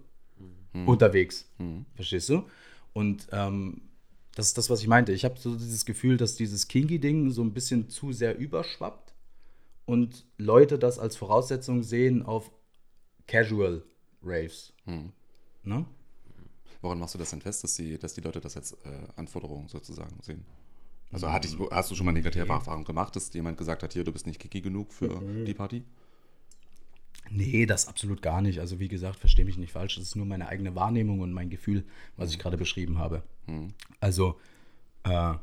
unterwegs. Verstehst du? Und ähm, das ist das, was ich meinte. Ich habe so dieses Gefühl, dass dieses Kinky-Ding so ein bisschen zu sehr überschwappt und Leute das als Voraussetzung sehen auf Casual Raves. Ne? Woran machst du das denn fest, dass die, dass die Leute das als äh, Anforderung sozusagen sehen? Also hatte ich, hast du schon mal negative Erfahrungen gemacht, dass jemand gesagt hat, hier, du bist nicht kiki genug für die Party? Nee, das absolut gar nicht. Also wie gesagt, verstehe mich nicht falsch. Das ist nur meine eigene Wahrnehmung und mein Gefühl, was ich gerade beschrieben habe. Also, äh,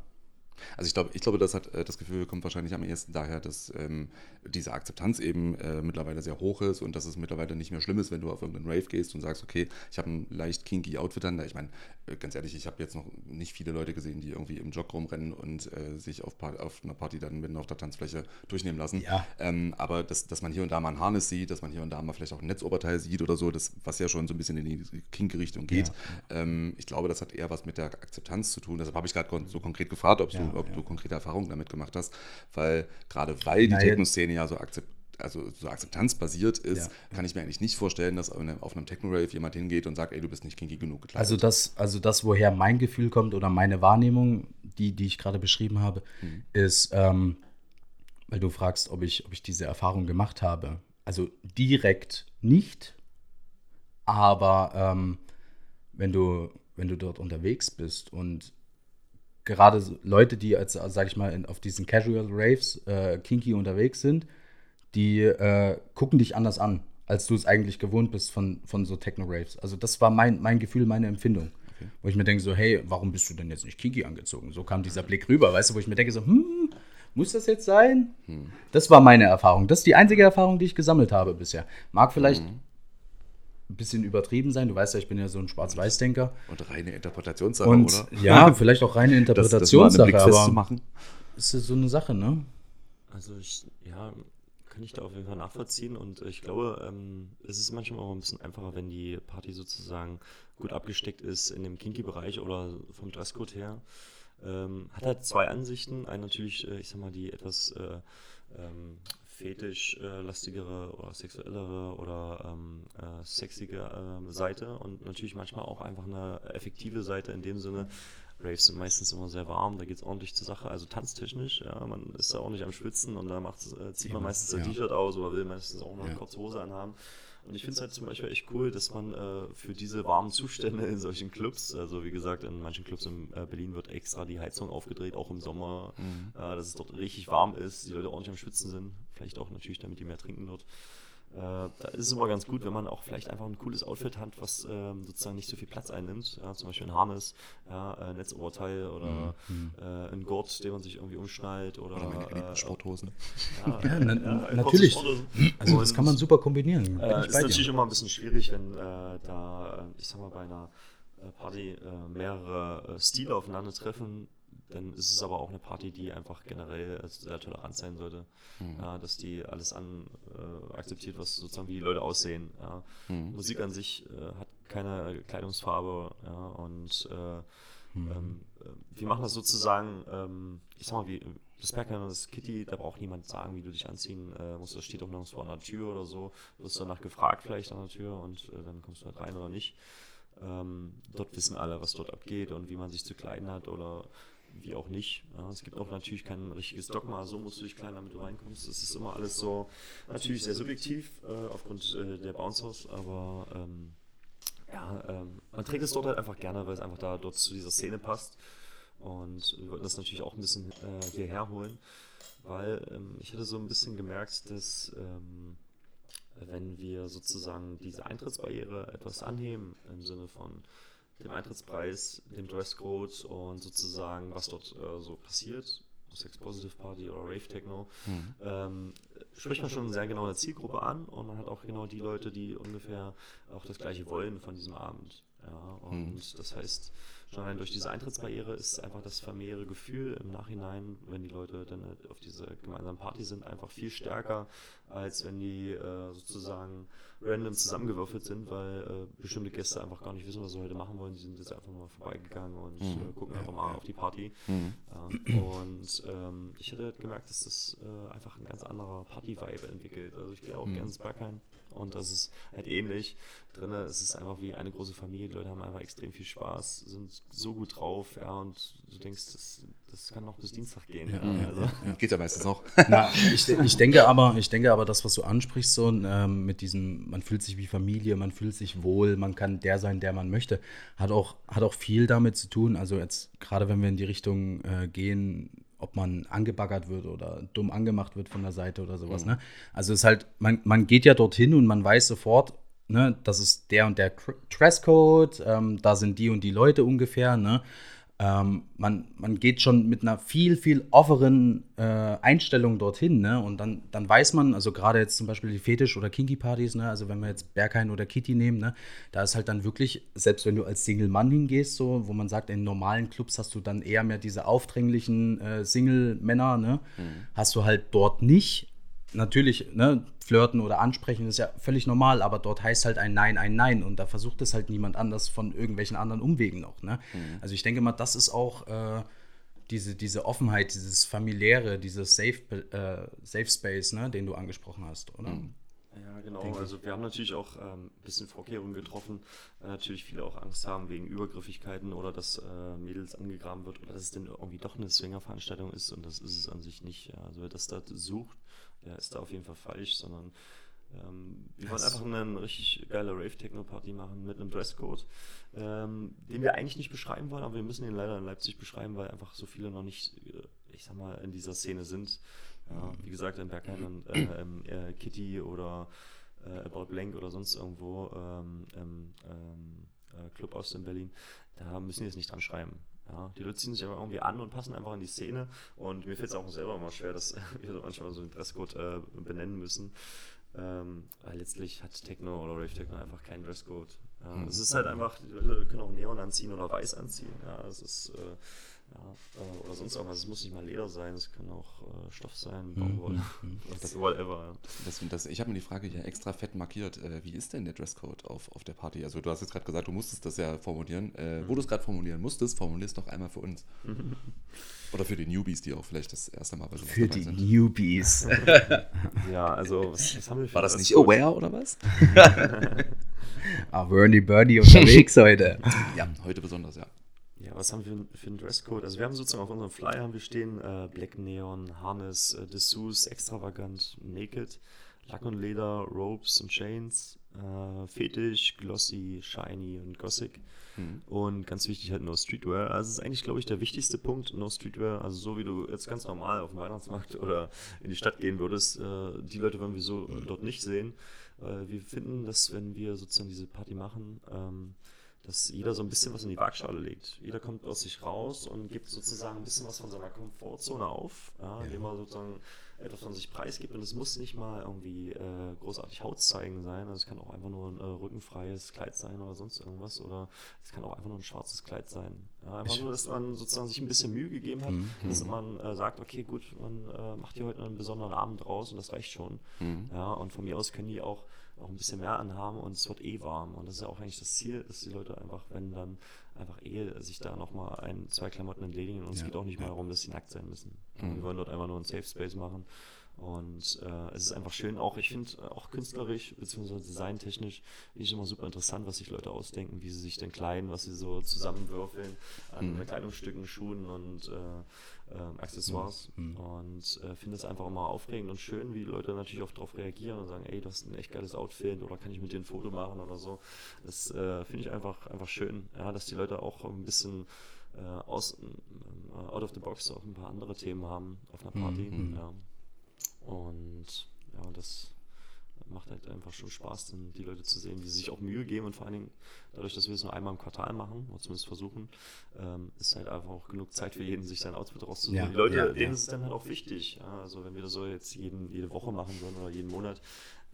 Also ich glaube, ich glaube, das hat äh, das Gefühl kommt wahrscheinlich am ehesten daher, dass ähm, diese Akzeptanz eben äh, mittlerweile sehr hoch ist und dass es mittlerweile nicht mehr schlimm ist, wenn du auf irgendeinen Rave gehst und sagst, okay, ich habe ein leicht kinky Outfit an. Ich meine, äh, ganz ehrlich, ich habe jetzt noch nicht viele Leute gesehen, die irgendwie im Jog rumrennen und äh, sich auf, auf einer Party dann mitten auf der Tanzfläche durchnehmen lassen. Ja. Ähm, aber dass, dass man hier und da mal ein Harness sieht, dass man hier und da mal vielleicht auch ein Netzoberteil sieht oder so, das, was ja schon so ein bisschen in die kinky Richtung geht. Ähm, ich glaube, das hat eher was mit der Akzeptanz zu tun. Deshalb habe ich gerade so konkret gefragt, ob, Ja, du, ob ja. du konkrete Erfahrungen damit gemacht hast, weil gerade weil die Techno-Szene ja so akzept also so akzeptanzbasiert ist, Ja. kann ich mir eigentlich nicht vorstellen, dass auf einem, einem Techno-Rave jemand hingeht und sagt, ey, du bist nicht kinky genug gekleidet. also das, also das, woher mein Gefühl kommt oder meine Wahrnehmung, die, die ich gerade beschrieben habe, ist, ähm, weil du fragst, ob ich, ob ich diese Erfahrung gemacht habe. Also direkt nicht, aber ähm, wenn du, wenn du dort unterwegs bist und gerade Leute, die als, als, sag ich mal, in, auf diesen Casual Raves äh, kinky unterwegs sind, die äh, gucken dich anders an, als du es eigentlich gewohnt bist von, von so Techno-Raves. Also das war mein, mein Gefühl, meine Empfindung. Wo ich mir denke so, hey, warum bist du denn jetzt nicht kinky angezogen? So kam dieser Blick rüber, weißt du, wo ich mir denke so, hm, muss das jetzt sein? Das war meine Erfahrung. Das ist die einzige Erfahrung, die ich gesammelt habe bisher. Mag vielleicht ein bisschen übertrieben sein. Du weißt ja, ich bin ja so ein Schwarz-Weiß-Denker. und reine Interpretationssache, Und oder? ja, vielleicht auch reine das, das Interpretationssache, Blick aber festzumachen. ist so eine Sache, ne? Also ich, ja, kann ich da auf jeden Fall nachvollziehen und ich glaube, ähm, es ist manchmal auch ein bisschen einfacher, wenn die Party sozusagen gut abgesteckt ist in dem Kinky-Bereich oder vom Dresscode her. Ähm, hat halt zwei Ansichten. Eine natürlich, äh, ich sag mal, die etwas äh, ähm, fetischlastigere oder sexuellere oder ähm, äh, sexige ähm, Seite und natürlich manchmal auch einfach eine effektive Seite in dem Sinne. Raves sind meistens immer sehr warm, da geht es ordentlich zur Sache, also tanztechnisch, ja, man ist da ordentlich am Schwitzen und da äh, zieht man meistens ein ja. T-Shirt aus oder will meistens auch noch eine Ja. kurze Hose anhaben. Und ich finde es halt zum Beispiel echt cool, dass man äh, für diese warmen Zustände in solchen Clubs, also wie gesagt, in manchen Clubs in äh, Berlin wird extra die Heizung aufgedreht, auch im Sommer, äh, dass es dort richtig warm ist, die Leute ordentlich am Schwitzen sind, vielleicht auch natürlich, damit die mehr trinken dort. Äh, da ist es immer ganz gut, wenn man auch vielleicht einfach ein cooles Outfit hat, was ähm, sozusagen nicht so viel Platz einnimmt. Ja, zum Beispiel ein Harness, ja, äh, Netzoberteil oder äh, ein Gurt, den man sich irgendwie umschnallt oder, Oder meine äh, Sporthosen. ja, Ja, na, kurze natürlich. Sporthosen. Also das kann man super kombinieren. Bin Äh, ist natürlich dir. immer ein bisschen schwierig, wenn äh, da, äh, ich sag mal, bei einer Party äh, mehrere äh, Stile aufeinandertreffen. Dann ist es aber auch eine Party, die einfach generell äh, sehr tolerant sein sollte. Ja, dass die alles an äh, akzeptiert, was sozusagen wie die Leute aussehen. Ja. Musik an sich äh, hat keine Kleidungsfarbe ja, und äh, ähm, äh, wir machen das sozusagen, ähm, ich sag mal, wie das Bergheim das Kitty, da braucht niemand sagen, wie du dich anziehen äh, musst. Das steht auch nirgends vor an der Tür oder so. Du wirst danach gefragt vielleicht an der Tür und äh, dann kommst du halt rein oder nicht. Ähm, dort wissen alle, was dort abgeht und wie man sich zu kleiden hat oder wie auch nicht. Ja, es gibt auch natürlich kein richtiges Dogma, so musst du dich kleiden, damit du reinkommst. Das ist immer alles so natürlich sehr subjektiv äh, aufgrund äh, der Bouncers, aber ähm, ja, ähm, man trägt es dort halt einfach gerne, weil es einfach da dort zu dieser Szene passt. Und wir wollten das natürlich auch ein bisschen äh, hierher holen, weil ähm, ich hatte so ein bisschen gemerkt, dass ähm, wenn wir sozusagen diese Eintrittsbarriere etwas anheben, im Sinne von dem Eintrittspreis, dem Dresscode und sozusagen, was dort äh, so passiert, Sex Positive Party oder Rave Techno, mhm. ähm, spricht man schon sehr genau eine Zielgruppe an und man hat auch genau die Leute, die ungefähr auch das gleiche wollen von diesem Abend. Ja, und mhm. das heißt, schon allein durch diese Eintrittsbarriere ist einfach das familiäre Gefühl im Nachhinein, wenn die Leute dann auf dieser gemeinsamen Party sind, einfach viel stärker, als wenn die äh, sozusagen random zusammengewürfelt sind, weil äh, bestimmte Gäste einfach gar nicht wissen, was sie heute machen wollen. Die sind jetzt einfach mal vorbeigegangen und mhm. äh, gucken einfach mal auf die Party. Mhm. Ähm, und ähm, ich hatte halt gemerkt, dass das äh, einfach ein ganz anderer Party-Vibe entwickelt. Also ich gehe auch mhm. gerne ins Berghain und das ist halt ähnlich. Drin es ist einfach wie eine große Familie. Die Leute haben einfach extrem viel Spaß, sind so gut drauf, ja, und du denkst, das, das kann noch bis Dienstag gehen. Ja, ja. Also. Ja. Geht ja meistens noch. Na, ich, ich, denke aber, ich denke aber, das, was du ansprichst, so ähm, mit diesem, man fühlt sich wie Familie, man fühlt sich wohl, man kann der sein, der man möchte, hat auch, hat auch viel damit zu tun. Also jetzt gerade wenn wir in die Richtung äh, gehen, ob man angebaggert wird oder dumm angemacht wird von der Seite oder sowas. Mhm. Ne? Also es ist halt, man, man geht ja dorthin und man weiß sofort, ne, das ist der und der Dresscode, ähm, da sind die und die Leute ungefähr, ne? Ähm, man, man geht schon mit einer viel, viel offeren äh, Einstellung dorthin, ne? Und dann, dann weiß man, also gerade jetzt zum Beispiel die Fetisch- oder Kinky-Partys, ne? Also wenn wir jetzt Berghain oder Kitty nehmen, ne? Da ist halt dann wirklich, selbst wenn du als Single-Mann hingehst, so, wo man sagt, in normalen Clubs hast du dann eher mehr diese aufdringlichen äh, Single-Männer, ne? Mhm. Hast du halt dort nicht natürlich, ne, flirten oder ansprechen ist ja völlig normal, aber dort heißt halt ein Nein, ein Nein und da versucht es halt niemand anders von irgendwelchen anderen Umwegen noch. Ne? Mhm. Also ich denke mal, das ist auch äh, diese, diese Offenheit, dieses familiäre, dieses Safe, äh, Safe Space, ne, den du angesprochen hast, oder? Mhm. Ja, genau. Denke also wir haben natürlich auch ähm, ein bisschen Vorkehrungen getroffen, weil natürlich viele auch Angst haben wegen Übergriffigkeiten oder dass äh, Mädels angegraben wird oder dass es denn irgendwie doch eine Swingerveranstaltung ist und das ist es an sich nicht. Ja. Also wer das da sucht, der ist da auf jeden Fall falsch, sondern ähm, wir wollen einfach eine richtig geile Rave-Techno-Party machen mit einem Dresscode, ähm, den wir eigentlich nicht beschreiben wollen, aber wir müssen ihn leider in Leipzig beschreiben, weil einfach so viele noch nicht, äh, ich sag mal, in dieser Szene sind. Ja, wie gesagt, in Bergheim und äh, äh, Kitty oder äh, About Blank oder sonst irgendwo ähm, im äh, Club Ost in Berlin, da müssen wir es nicht dran schreiben. Ja, die Leute ziehen sich aber irgendwie an und passen einfach in die Szene. Und mir fällt es auch selber immer schwer, dass wir manchmal so den Dresscode äh, benennen müssen. Ähm, weil letztlich hat Techno oder Rave Techno einfach keinen Dresscode. Ja, mhm. Es ist halt einfach, die Leute können auch Neon anziehen oder Weiß anziehen. Ja, es ist äh, ja, äh, oder sonst irgendwas. Es muss nicht mal Leder sein, es kann auch äh, Stoff sein, mhm, Baumwolle, mhm. das, whatever. Das, das, ich habe mir die Frage hier extra fett markiert. Äh, wie ist denn der Dresscode auf, auf der Party? Also du hast jetzt gerade gesagt, du musstest das ja formulieren. Äh, mhm. Wo du es gerade formulieren musstest, formulier es doch einmal für uns. Oder für die Newbies, die auch vielleicht das erste Mal bei sowas Für die sind. Newbies. ja, also was, was haben wir für War das nicht Aware oder was? ah, Bernie Birdie unterwegs heute. Ja, heute besonders, ja. Ja, was haben wir für einen Dresscode? Also wir haben sozusagen auf unserem Flyer haben wir stehen äh, Black Neon, Harness, äh, Dessous, Extravagant, Naked, Lack und Leder, Ropes und Chains, äh, Fetisch, Glossy, Shiny und Gothic. Mhm. Und ganz wichtig halt No Streetwear. Also es ist eigentlich, glaube ich, der wichtigste Punkt, No Streetwear. Also so wie du jetzt ganz normal auf den Weihnachtsmarkt oder in die Stadt gehen würdest, äh, die Leute wollen wir so dort nicht sehen. wir finden, dass wenn wir sozusagen diese Party machen, ähm, dass jeder so ein bisschen was in die Waagschale legt. Jeder kommt aus sich raus und gibt sozusagen ein bisschen was von seiner Komfortzone auf, ja, indem er sozusagen etwas von sich preisgibt. Und es muss nicht mal irgendwie äh, großartig Haut zeigen sein. Also es kann auch einfach nur ein äh, rückenfreies Kleid sein oder sonst irgendwas. Oder es kann auch einfach nur ein schwarzes Kleid sein. Ja, einfach nur, dass man sozusagen sich ein bisschen Mühe gegeben hat, mhm. dass man äh, sagt, okay, gut, man äh, macht hier heute einen besonderen Abend raus und das reicht schon. Mhm. Ja, und von mir aus können die auch auch ein bisschen mehr anhaben und es wird eh warm. Und das ist ja auch eigentlich das Ziel, dass die Leute einfach, wenn dann einfach eh sich da nochmal ein, zwei Klamotten entledigen und ja. es geht auch nicht mehr darum, dass sie nackt sein müssen. Mhm. Wir wollen dort einfach nur einen Safe Space machen Und äh, es ist einfach schön, auch ich finde auch künstlerisch bzw. designtechnisch ist immer super interessant, was sich Leute ausdenken, wie sie sich denn kleiden, was sie so zusammenwürfeln an mhm. Kleidungsstücken, Schuhen und äh, äh, Accessoires. Mhm. Und äh, finde es einfach immer aufregend und schön, wie Leute natürlich auch darauf reagieren und sagen, ey, das ist ein echt geiles Outfit oder kann ich mit dir ein Foto machen oder so. Das äh, finde ich einfach, einfach schön, ja, dass die Leute auch ein bisschen aus, out of the box auch ein paar andere Themen haben auf einer Party. Mhm. Ja. Und ja, das macht halt einfach schon Spaß, dann die Leute zu sehen, die sich auch Mühe geben und vor allen Dingen dadurch, dass wir es nur einmal im Quartal machen, oder zumindest versuchen, ähm, ist halt einfach auch genug Zeit für jeden, sich sein Outfit rauszusuchen. Ja, die Leute, ja, denen ja. ist es dann halt auch wichtig. Also wenn wir das so jetzt jeden, jede Woche machen würden oder jeden Monat,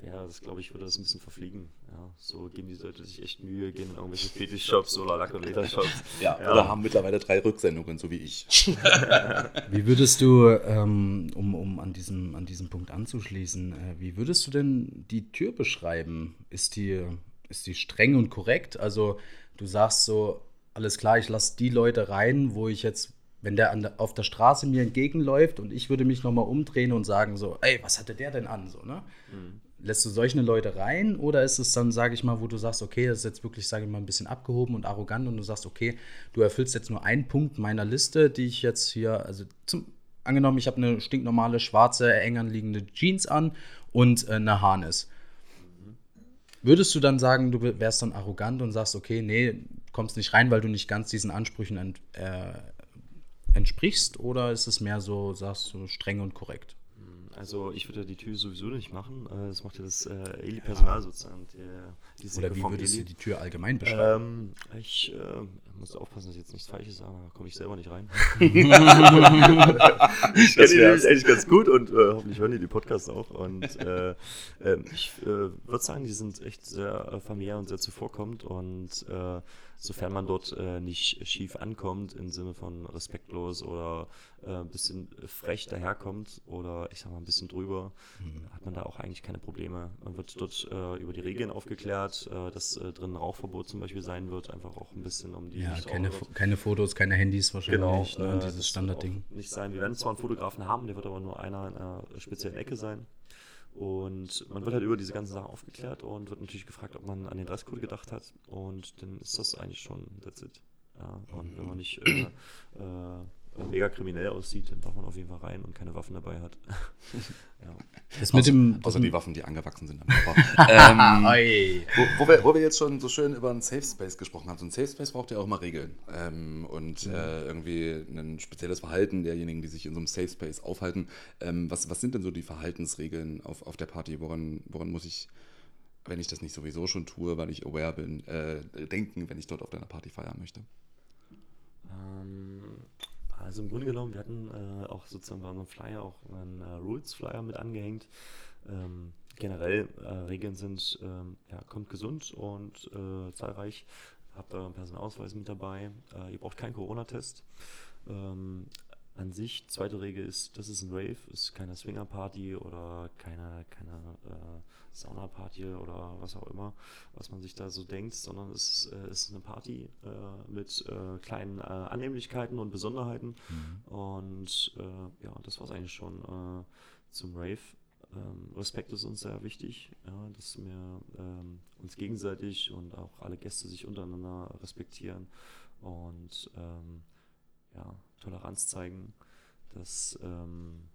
ja, das glaube ich, würde das ein bisschen verfliegen. Ja, so geben die Leute sich echt Mühe, gehen in irgendwelche Fetisch-Shops oder Lack- und Ledershops. Ja, ja, oder haben mittlerweile drei Rücksendungen, so wie ich. wie würdest du, ähm, um, um an, diesem, an diesem Punkt anzuschließen, äh, wie würdest du denn die Tür beschreiben? Ist die, ist die streng und korrekt? Also du sagst so, alles klar, ich lasse die Leute rein, wo ich jetzt wenn der, der auf der Straße mir entgegenläuft und ich würde mich nochmal umdrehen und sagen so, ey, was hatte der denn an? So, ne? Mhm lässt du solche Leute rein oder ist es dann, sage ich mal, wo du sagst, okay, das ist jetzt wirklich, sage ich mal, ein bisschen abgehoben und arrogant und du sagst, okay, du erfüllst jetzt nur einen Punkt meiner Liste, die ich jetzt hier, also zum, angenommen, ich habe eine stinknormale schwarze, eng anliegende Jeans an und äh, eine Harness. Würdest du dann sagen, du wärst dann arrogant und sagst, okay, nee, kommst nicht rein, weil du nicht ganz diesen Ansprüchen ent, äh, entsprichst? Oder ist es mehr so, sagst du, streng und korrekt? Also ich würde die Tür sowieso nicht machen. Äh, das macht ja das äh, Eli-Personal ja. sozusagen. Die, die Oder wie würdest Eli. du die Tür allgemein beschreiben? Ähm, ich äh, muss aufpassen, dass ich jetzt nichts Falsches sage, da komme ich selber nicht rein. ich kenne die nämlich eigentlich ganz gut und äh, hoffentlich hören die die Podcasts auch. Und äh, ähm, ich äh, würde sagen, die sind echt sehr familiär und sehr zuvorkommend und sofern man dort äh, nicht schief ankommt, im Sinne von respektlos oder äh, ein bisschen frech daherkommt oder ich sag mal ein bisschen drüber, mhm. hat man da auch eigentlich keine Probleme. Man wird dort äh, über die Regeln aufgeklärt, äh, dass äh, drin Rauchverbot zum Beispiel sein wird, einfach auch ein bisschen um die. Ja, keine, keine Fotos, keine Handys wahrscheinlich, genau, ne, äh, dieses Standardding. Nicht sein. Wir werden zwar einen Fotografen haben, der wird aber nur einer in einer speziellen Ecke sein. Und man wird halt über diese ganzen Sachen aufgeklärt und wird natürlich gefragt, ob man an den Dresscode gedacht hat. Und dann ist das eigentlich schon, that's it. Ja, und wenn man nicht äh, äh, mega kriminell aussieht, dann darf man auf jeden Fall rein und keine Waffen dabei hat. ja. Das mit dem, außer die Waffen, die angewachsen sind. ähm, wo, wo, wir, wo wir jetzt schon so schön über einen Safe Space gesprochen haben. So ein Safe Space braucht ja auch mal Regeln. Ähm, und mhm. äh, irgendwie ein spezielles Verhalten derjenigen, die sich in so einem Safe Space aufhalten. Ähm, was, was sind denn so die Verhaltensregeln auf, auf der Party? Woran, woran muss ich wenn ich das nicht sowieso schon tue, weil ich aware bin, äh, denken, wenn ich dort auf deiner Party feiern möchte? Also im Grunde genommen, wir hatten äh, auch sozusagen bei unserem Flyer auch einen äh, Rules-Flyer mit angehängt. Ähm, generell äh, Regeln sind, ähm, ja, kommt gesund und äh, zahlreich. Habt euren Personalausweis mit dabei. Äh, ihr braucht keinen Corona-Test. Ähm, an sich, zweite Regel ist, das ist ein Rave, ist keine Swinger-Party oder keine, keine äh, Sauna-Party oder was auch immer, was man sich da so denkt, sondern es äh, ist eine Party äh, mit äh, kleinen äh, Annehmlichkeiten und Besonderheiten. Mhm. Und äh, ja, das war es eigentlich schon zum Rave. Ähm, Respekt ist uns sehr wichtig, ja, dass wir ähm, uns gegenseitig und auch alle Gäste sich untereinander respektieren und ähm, ja, Toleranz zeigen, dass ähm,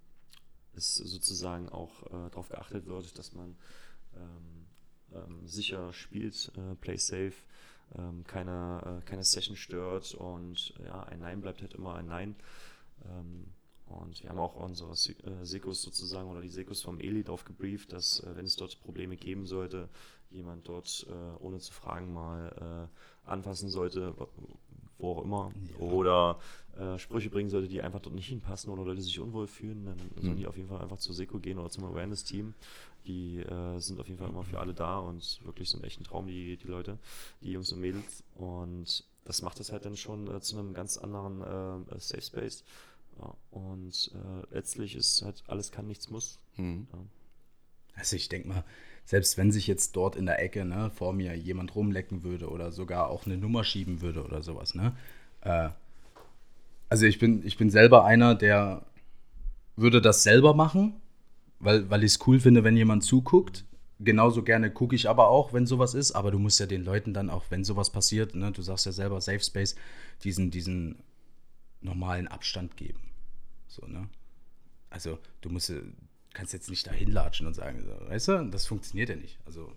es sozusagen auch äh, darauf geachtet wird, dass man ähm, ähm, sicher spielt, äh, play safe, ähm, keine, äh, keine Session stört und ja, ein Nein bleibt halt immer ein Nein. Und wir haben auch unsere äh, Sekos sozusagen oder die Sekos vom Eli darauf gebrieft, dass äh, wenn es dort Probleme geben sollte, jemand dort äh, ohne zu fragen mal anfassen sollte, wo auch immer, ja. oder äh, Sprüche bringen sollte, die einfach dort nicht hinpassen oder Leute sich unwohl fühlen, dann mhm. sollen die auf jeden Fall einfach zur Seko gehen oder zum Awareness-Team. Die äh, sind auf jeden Fall immer für alle da und wirklich so ein echten Traum, die, die Leute, die Jungs und Mädels. Und das macht das halt dann schon äh, zu einem ganz anderen äh, Safe Space. Ja, und äh, letztlich ist halt alles kann, nichts muss. Mhm. Ja. Also ich denke mal, selbst wenn sich jetzt dort in der Ecke ne, vor mir jemand rumlecken würde oder sogar auch eine Nummer schieben würde oder sowas, ne? Äh, also ich bin, ich bin selber einer, der würde das selber machen, weil, weil ich es cool finde, wenn jemand zuguckt. Genauso gerne gucke ich aber auch, wenn sowas ist. Aber du musst ja den Leuten dann auch, wenn sowas passiert, ne, du sagst ja selber Safe Space, diesen, diesen normalen Abstand geben. So, ne? Also du musst, kannst jetzt nicht dahin latschen und sagen, so, weißt du, das funktioniert ja nicht. Also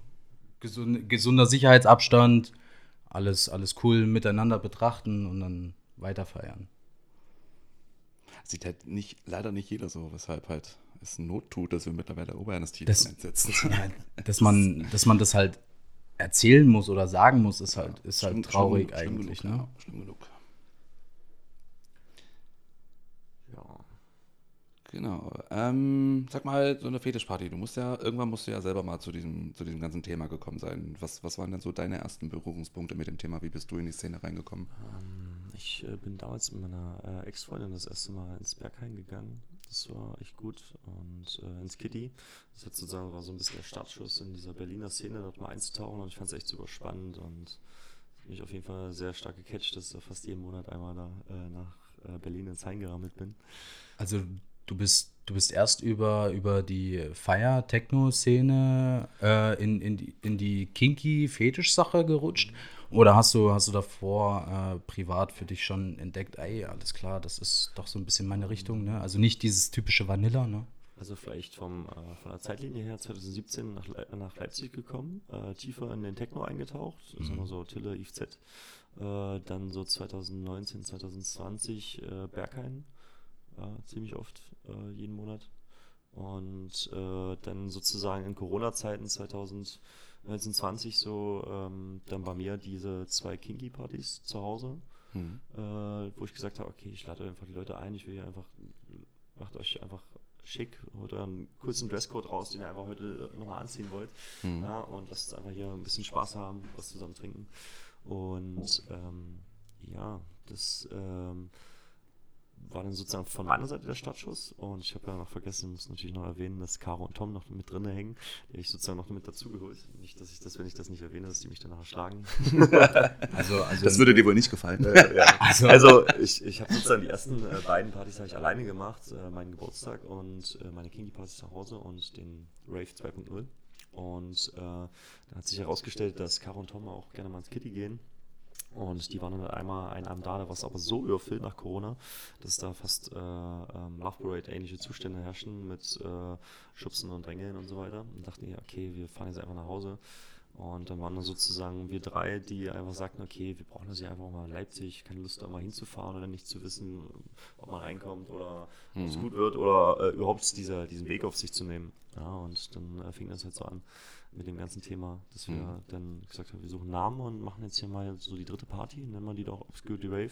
gesund, gesunder Sicherheitsabstand, alles, alles cool miteinander betrachten und dann weiter feiern. Sieht halt nicht, leider nicht jeder so, weshalb halt es Not tut, dass wir mittlerweile Oberanästhesie Das- einsetzen. Ja, dass man, dass man das halt erzählen muss oder sagen muss, ist halt, ist halt Schlimm- traurig schlimm- schlimm eigentlich, genug, ne? schlimm genug. Genau. Ähm, sag mal, so eine Fetischparty. Du musst ja, irgendwann musst du ja selber mal zu diesem, zu diesem ganzen Thema gekommen sein. Was, was waren denn so deine ersten Berührungspunkte mit dem Thema? Wie bist du in die Szene reingekommen? Ähm, ich äh, bin damals mit meiner äh, Ex-Freundin das erste Mal ins Berghain gegangen. Das war echt gut. Und äh, ins Kitty. Das hat sozusagen war so ein bisschen der Startschuss in dieser Berliner Szene, dort mal einzutauchen. Und ich fand es echt super spannend und hat mich auf jeden Fall sehr stark gecatcht, dass ich fast jeden Monat einmal da äh, nach äh, Berlin ins Heim gerammelt bin. Also du bist, du bist erst über, über die Fire-Techno-Szene äh, in, in die, in die Kinky-Fetisch-Sache gerutscht? Oder hast du, hast du davor äh, privat für dich schon entdeckt, ey, alles klar, das ist doch so ein bisschen meine Richtung, ne? Also nicht dieses typische Vanilla, ne? Also vielleicht vom, äh, von der Zeitlinie her 2017 nach, Le nach Leipzig gekommen, äh, tiefer in den Techno eingetaucht, sagen wir so Tille, Yves Z. Äh, dann so 2019, 2020 äh, Berghain, äh, ziemlich oft, äh, jeden Monat. Und äh, dann sozusagen in Corona-Zeiten 2019, 20 so, ähm, dann bei mir diese zwei Kinky-Partys zu Hause, Hm. äh, wo ich gesagt habe, okay, ich lade einfach die Leute ein, ich will hier einfach, macht euch einfach schick, holt euren kurzen Dresscode raus, den ihr einfach heute nochmal anziehen wollt. Hm. Ja, und lasst uns einfach hier ein bisschen Spaß haben, was zusammen trinken. Und ähm, ja, das ähm, war dann sozusagen von meiner Seite der Startschuss. Und ich habe ja noch vergessen, muss natürlich noch erwähnen, dass Caro und Tom noch mit drin hängen, die habe ich sozusagen noch mit dazugeholt. Nicht, dass ich das, wenn ich das nicht erwähne, dass die mich danach schlagen. Also, also Das würde dir wohl nicht gefallen. also, Also ich, ich habe sozusagen die ersten äh, beiden Partys habe ich alleine gemacht, äh, meinen Geburtstag und äh, meine Kinky-Partys zu Hause und den Rave 2.0. Und äh, dann hat sich herausgestellt, dass Caro und Tom auch gerne mal ins Kitty gehen. Und die waren dann einmal einen Abend da, da war es aber so überfüllt nach Corona, dass da fast äh, ähm, Love Parade ähnliche Zustände herrschen mit äh, Schubsen und Drängeln und so weiter. Und dachten, ja, okay, wir fahren jetzt einfach nach Hause. Und dann waren dann sozusagen wir drei, die einfach sagten, okay, wir brauchen das ja einfach mal in Leipzig, keine Lust da mal hinzufahren oder nicht zu wissen, ob man reinkommt oder ob es gut wird oder äh, überhaupt dieser, diesen Weg auf sich zu nehmen. Ja, und dann äh, fing das halt so an mit dem ganzen Thema, dass wir Mhm. dann gesagt haben, wir suchen Namen und machen jetzt hier mal so die dritte Party, nennen wir die doch Obscurity Rave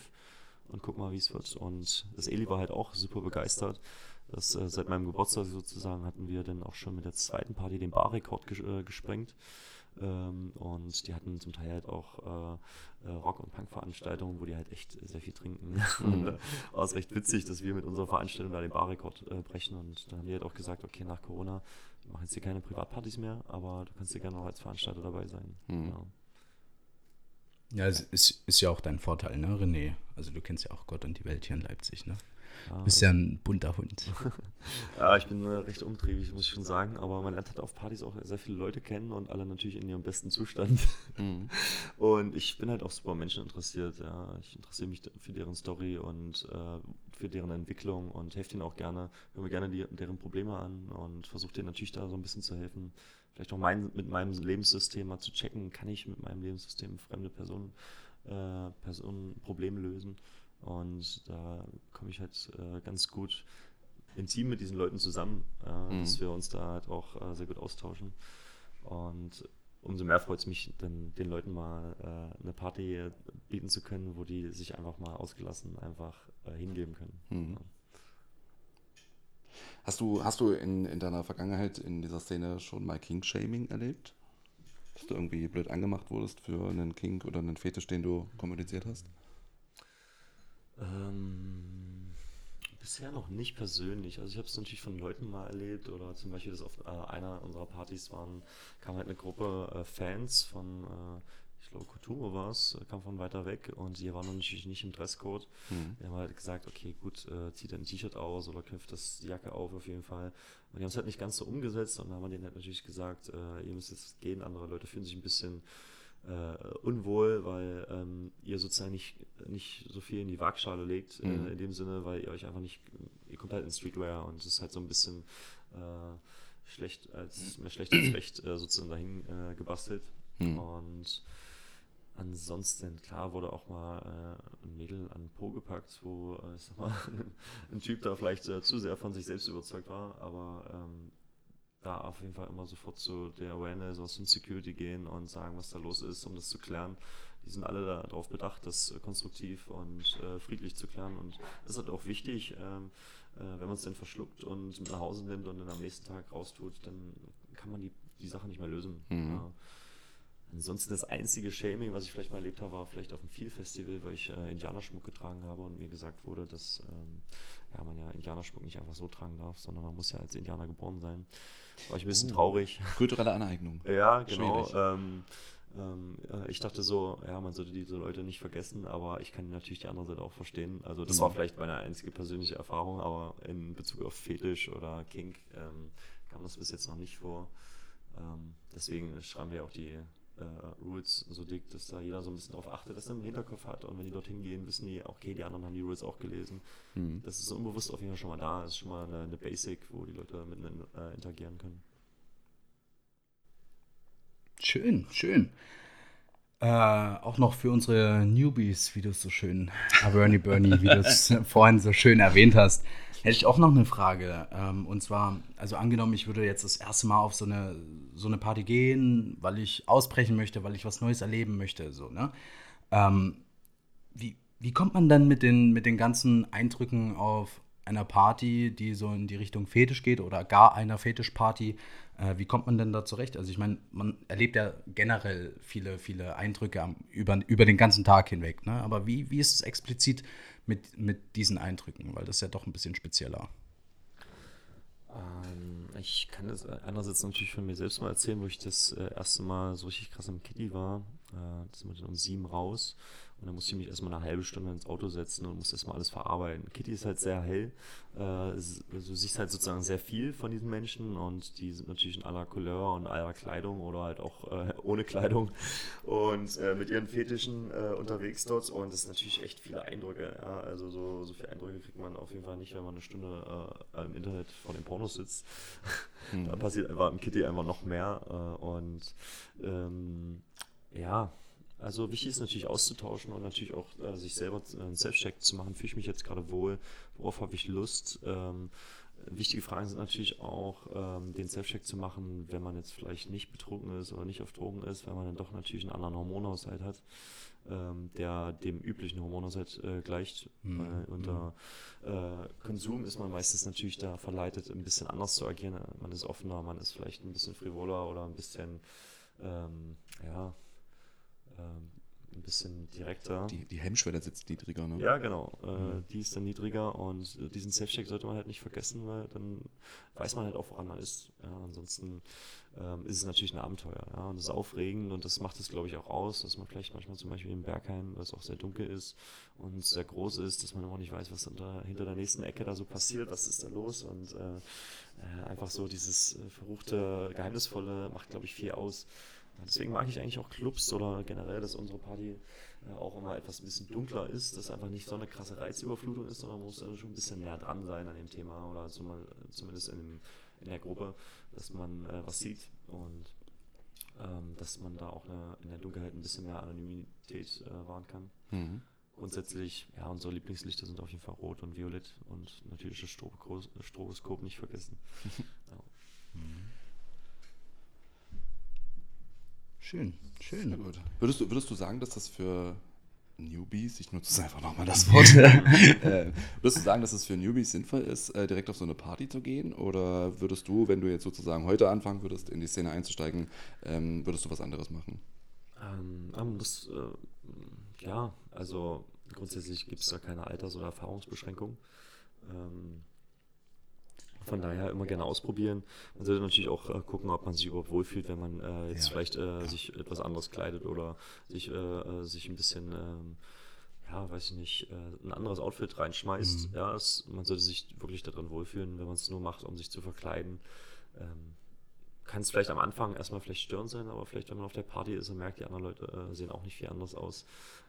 und gucken mal, wie es wird. Und das Eli war halt auch super begeistert. Das, äh, seit meinem Geburtstag sozusagen hatten wir dann auch schon mit der zweiten Party den Barrekord ges äh, gesprengt. Ähm, und die hatten zum Teil halt auch äh, äh, Rock- und Punk-Veranstaltungen, wo die halt echt sehr viel trinken. und äh, war es recht witzig, dass wir mit unserer Veranstaltung da den Barrekord äh, brechen. Und dann haben die halt auch gesagt, okay, nach Corona machen jetzt hier keine Privatpartys mehr, aber du kannst ja gerne auch als Veranstalter dabei sein. Mhm. Ja. ja, es ist, ist ja auch dein Vorteil, ne, René? Also du kennst ja auch Gott und die Welt hier in Leipzig, ne? Du bist ja ein bunter Hund. Ja, ich bin äh, recht umtriebig, muss ich schon sagen, aber man lernt halt auf Partys auch sehr viele Leute kennen und alle natürlich in ihrem besten Zustand. Mhm. Und ich bin halt auch super Menschen interessiert, ja. Ich interessiere mich für deren Story und äh, für deren Entwicklung und helfe denen auch gerne, höre mir gerne die, deren Probleme an und versuche denen natürlich da so ein bisschen zu helfen. Vielleicht auch mein, mit meinem Lebenssystem mal zu checken, kann ich mit meinem Lebenssystem fremde Personen, äh, Personen Probleme lösen. Und da komme ich halt äh, ganz gut intim mit diesen Leuten zusammen, äh, Mhm. dass wir uns da halt auch äh, sehr gut austauschen. Und umso mehr freut es mich, dann den Leuten mal äh, eine Party bieten zu können, wo die sich einfach mal ausgelassen einfach äh, hingeben können. Mhm. Hast du, hast du in, in deiner Vergangenheit in dieser Szene schon mal King-Shaming erlebt? Dass du irgendwie blöd angemacht wurdest für einen Kink oder einen Fetisch, den du kommuniziert hast? Ähm, bisher noch nicht persönlich. Also ich habe es natürlich von Leuten mal erlebt oder zum Beispiel, dass auf äh, einer unserer Partys waren, kam halt eine Gruppe äh, Fans von äh, ich glaube, Couture war es, kam von weiter weg und sie waren natürlich nicht im Dresscode. Mhm. Wir haben halt gesagt, okay, gut, äh, zieht ein T-Shirt aus oder knüpft das die Jacke auf auf jeden Fall. Und die haben es halt nicht ganz so umgesetzt und dann haben wir denen halt natürlich gesagt, äh, ihr müsst jetzt gehen, andere Leute fühlen sich ein bisschen äh, unwohl, weil ähm, ihr sozusagen nicht, nicht so viel in die Waagschale legt, äh, mhm. äh, in dem Sinne, weil ihr euch einfach nicht, ihr kommt halt in Streetwear und es ist halt so ein bisschen äh, schlecht als, mehr schlecht als recht äh, sozusagen dahin äh, gebastelt. Mhm. Und ansonsten, klar, wurde auch mal ein Mädel an den Po gepackt, wo, ich sag mal, ein Typ da vielleicht zu sehr von sich selbst überzeugt war, aber ähm, da auf jeden Fall immer sofort zu der Awareness aus dem Security gehen und sagen, was da los ist, um das zu klären. Die sind alle darauf bedacht, das konstruktiv und äh, friedlich zu klären. Und das ist halt auch wichtig, ähm, äh, wenn man es dann verschluckt und mit nach Hause nimmt und dann am nächsten Tag raustut, dann kann man die, die Sache nicht mehr lösen. Mhm. Ja. Ansonsten das einzige Shaming, was ich vielleicht mal erlebt habe, war vielleicht auf dem Feel-Festival, weil ich äh, Indianerschmuck getragen habe und mir gesagt wurde, dass ähm, ja, man ja Indianerschmuck nicht einfach so tragen darf, sondern man muss ja als Indianer geboren sein. War ich ein bisschen uh, traurig. Kulturelle Aneignung. ja, genau. Ähm, ähm, ich dachte so, ja, man sollte diese Leute nicht vergessen, aber ich kann natürlich die andere Seite auch verstehen. Also das mhm. war vielleicht meine einzige persönliche Erfahrung, aber in Bezug auf Fetisch oder Kink ähm, kam das bis jetzt noch nicht vor. Ähm, deswegen schreiben wir auch die äh, Rules so dick, dass da jeder so ein bisschen darauf achtet, dass er im Hinterkopf hat. Und wenn die dorthin gehen, wissen die, okay, die anderen haben die Rules auch gelesen. Mhm. Das ist so unbewusst auf jeden Fall schon mal da. Das ist schon mal eine, eine Basic, wo die Leute miteinander äh, interagieren können. Schön, schön. Äh, auch noch für unsere Newbies, wie du es so schön, Bernie Bernie, wie du es vorhin so schön erwähnt hast. Hätte ich auch noch eine Frage. Ähm, und zwar, also angenommen, ich würde jetzt das erste Mal auf so eine, so eine Party gehen, weil ich ausbrechen möchte, weil ich was Neues erleben möchte. So, ne? Ähm, wie, wie kommt man dann mit den, mit den ganzen Eindrücken auf einer Party, die so in die Richtung Fetisch geht oder gar einer Fetischparty? Äh, wie kommt man denn da zurecht? Also ich meine, man erlebt ja generell viele, viele Eindrücke am, über, über den ganzen Tag hinweg. Ne? Aber wie, wie ist es explizit mit, mit diesen Eindrücken? Weil das ist ja doch ein bisschen spezieller. Ähm, ich kann das einerseits natürlich von mir selbst mal erzählen, wo ich das äh, erste Mal so richtig krass im Kitty war. Äh, das sind wir dann um sieben raus. Und dann musste ich mich erstmal eine halbe Stunde ins Auto setzen und musste erstmal alles verarbeiten. Kitty ist halt sehr hell. Äh, also du siehst halt sozusagen sehr viel von diesen Menschen und die sind natürlich in aller Couleur und aller Kleidung oder halt auch äh, ohne Kleidung und äh, mit ihren Fetischen äh, unterwegs dort. Und das sind natürlich echt viele Eindrücke. Ja? Also so, so viele Eindrücke kriegt man auf jeden Fall nicht, wenn man eine Stunde im Internet vor den Pornos sitzt. Mhm. da passiert einfach im Kitty einfach noch mehr. Und ähm, ja, also wichtig ist natürlich auszutauschen und natürlich auch äh, sich selber äh, einen Self-Check zu machen. Fühle ich mich jetzt gerade wohl? Worauf habe ich Lust? Ähm, wichtige Fragen sind natürlich auch, ähm, den Self-Check zu machen, wenn man jetzt vielleicht nicht betrunken ist oder nicht auf Drogen ist, weil man dann doch natürlich einen anderen Hormonhaushalt hat, ähm, der dem üblichen Hormonhaushalt äh, gleicht. Mhm. Äh, unter äh, Konsum ist man meistens natürlich da verleitet, ein bisschen anders zu agieren. Man ist offener, man ist vielleicht ein bisschen frivoler oder ein bisschen, ähm, ja, ein bisschen direkter. Die, die Hemmschwelle sitzt niedriger, ne? Ja, genau. Äh, mhm. Die ist dann niedriger und äh, diesen Safe-Check sollte man halt nicht vergessen, weil dann weiß man halt auch, woran man ist. Ja, ansonsten ähm, ist es natürlich ein Abenteuer. Ja, und das ist aufregend und das macht es, glaube ich, auch aus, dass man vielleicht manchmal zum Beispiel im Bergheim, weil es auch sehr dunkel ist und sehr groß ist, dass man immer nicht weiß, was unter, hinter der nächsten Ecke da so passiert, was ist da los und äh, äh einfach so dieses äh, verruchte, geheimnisvolle macht, glaube ich, viel aus. Deswegen mag ich eigentlich auch Clubs oder generell, dass unsere Party äh, auch immer etwas ein bisschen dunkler ist, dass einfach nicht so eine krasse Reizüberflutung ist, sondern man muss also schon ein bisschen näher dran sein an dem Thema oder zumindest in, dem, in der Gruppe, dass man äh, was sieht und ähm, dass man da auch eine, in der Dunkelheit ein bisschen mehr Anonymität äh, wahren kann. Mhm. Grundsätzlich, ja, unsere Lieblingslichter sind auf jeden Fall rot und violett und natürlich das Stroboskop nicht vergessen. ja. mhm. Schön, schön. Gut. Würdest du, würdest du sagen, dass das für Newbies, ich nutze einfach nochmal das Wort, äh, würdest du sagen, dass es für Newbies sinnvoll ist, äh, direkt auf so eine Party zu gehen? Oder würdest du, wenn du jetzt sozusagen heute anfangen würdest, in die Szene einzusteigen, ähm, würdest du was anderes machen? Ähm, das, äh, ja, also grundsätzlich gibt es da keine Alters- oder Erfahrungsbeschränkung. Ähm, von daher immer gerne ausprobieren. Man sollte natürlich auch äh, gucken, ob man sich überhaupt wohlfühlt, wenn man äh, jetzt ja. vielleicht äh, sich etwas anderes kleidet oder sich, äh, äh, sich ein bisschen, ähm, ja, weiß ich nicht, äh, ein anderes Outfit reinschmeißt. Mhm. Ja, es, man sollte sich wirklich darin wohlfühlen, wenn man es nur macht, um sich zu verkleiden. Ähm, kann es vielleicht am Anfang erstmal vielleicht störend sein, aber vielleicht, wenn man auf der Party ist und merkt, die anderen Leute sehen auch nicht viel anders aus.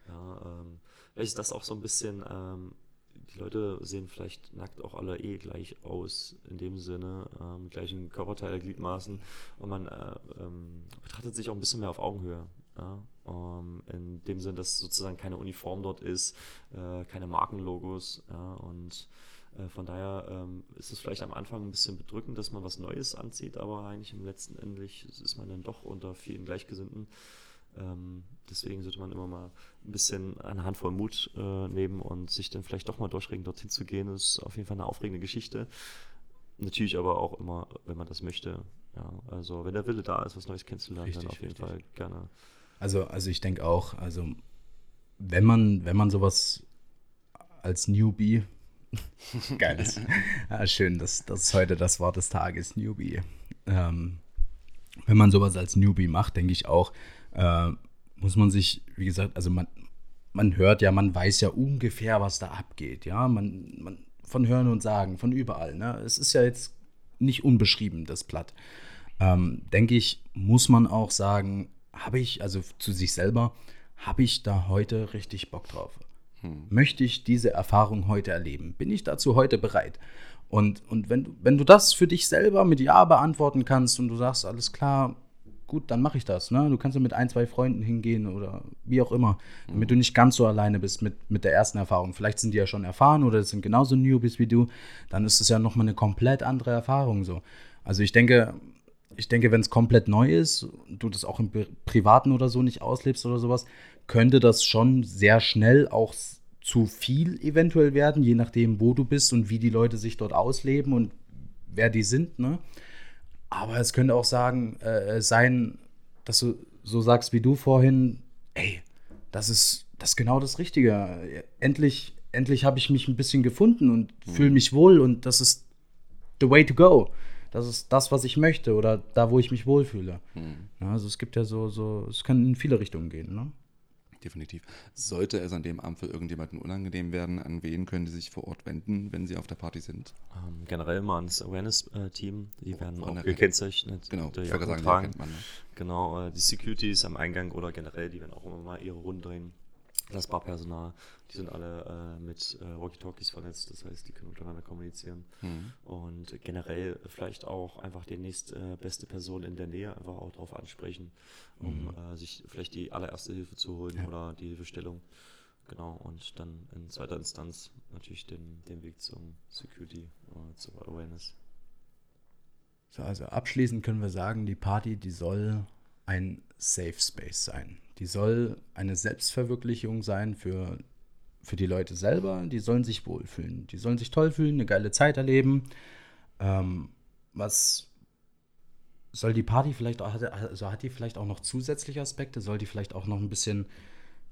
Ja, ähm, vielleicht ist das auch so ein bisschen ähm, die Leute sehen vielleicht nackt auch alle eh gleich aus, in dem Sinne, äh, mit gleichen Körperteile, Gliedmaßen. Und man äh, ähm, betrachtet sich auch ein bisschen mehr auf Augenhöhe. Ja? Ähm, in dem Sinne, dass sozusagen keine Uniform dort ist, äh, keine Markenlogos. Ja? Und äh, von daher ähm, ist es vielleicht am Anfang ein bisschen bedrückend, dass man was Neues anzieht, aber eigentlich im letzten Endlich ist man dann doch unter vielen Gleichgesinnten. Ähm, deswegen sollte man immer mal ein bisschen eine Handvoll Mut äh, nehmen und sich dann vielleicht doch mal durchringen, dorthin zu gehen. Das ist auf jeden Fall eine aufregende Geschichte. Natürlich aber auch immer, wenn man das möchte. Ja, also wenn der Wille da ist, was Neues kennenzulernen, richtig, dann auf jeden richtig. Fall gerne. Also, also ich denke auch, also wenn man, wenn man sowas als Newbie, geiles, ja, schön, das, das ist heute das Wort des Tages, Newbie. Ähm, wenn man sowas als Newbie macht, denke ich auch, äh, muss man sich, wie gesagt, also man, man hört ja, man weiß ja ungefähr, was da abgeht, ja, man, man von Hören und Sagen, von überall, ne? Es ist ja jetzt nicht unbeschrieben, das Blatt. Ähm, denke ich, muss man auch sagen, habe ich, also zu sich selber, habe ich da heute richtig Bock drauf? Hm. Möchte ich diese Erfahrung heute erleben? Bin ich dazu heute bereit? Und, und wenn, wenn du das für dich selber mit Ja beantworten kannst und du sagst, alles klar, gut, dann mache ich das. Ne? Du kannst ja mit ein, zwei Freunden hingehen oder wie auch immer, damit mhm. du nicht ganz so alleine bist mit, mit der ersten Erfahrung. Vielleicht sind die ja schon erfahren oder sind genauso Newbies wie du. Dann ist es ja nochmal eine komplett andere Erfahrung so. Also ich denke, ich denke, wenn es komplett neu ist, du das auch im Privaten oder so nicht auslebst oder sowas, könnte das schon sehr schnell auch zu viel eventuell werden, je nachdem, wo du bist und wie die Leute sich dort ausleben und wer die sind. Ne? Aber es könnte auch sagen, äh, sein, dass du so sagst wie du vorhin, ey, das ist, das ist genau das Richtige. Endlich, endlich habe ich mich ein bisschen gefunden und mhm. fühle mich wohl und das ist the way to go. Das ist das, was ich möchte oder da, wo ich mich wohlfühle. Mhm. Ja, also es gibt ja so, so, es kann in viele Richtungen gehen. Ne? Definitiv. Sollte es an dem Abend für irgendjemanden unangenehm werden, an wen können die sich vor Ort wenden, wenn sie auf der Party sind? Ähm, generell mal ans Awareness-Team. Die werden auch gekennzeichnet. Genau, ich würde sagen, tragen. Man, ne? Genau, äh, die Securities am Eingang oder generell, die werden auch immer mal ihre Runden drehen das Barpersonal, die sind alle äh, mit äh, Walkie-Talkies vernetzt, das heißt, die können untereinander kommunizieren. Mhm. Und generell vielleicht auch einfach die nächste äh, beste Person in der Nähe einfach auch darauf ansprechen, um mhm. äh, sich vielleicht die allererste Hilfe zu holen ja. oder die Hilfestellung. Genau, und dann in zweiter Instanz natürlich den, den Weg zum Security, äh, zur Awareness. So, also abschließend können wir sagen, die Party, die soll ein Safe Space sein. Die soll eine Selbstverwirklichung sein für, für die Leute selber. Die sollen sich wohlfühlen. Die sollen sich toll fühlen, eine geile Zeit erleben. Ähm, was soll die Party vielleicht auch, also hat die vielleicht auch noch zusätzliche Aspekte? Soll die vielleicht auch noch ein bisschen,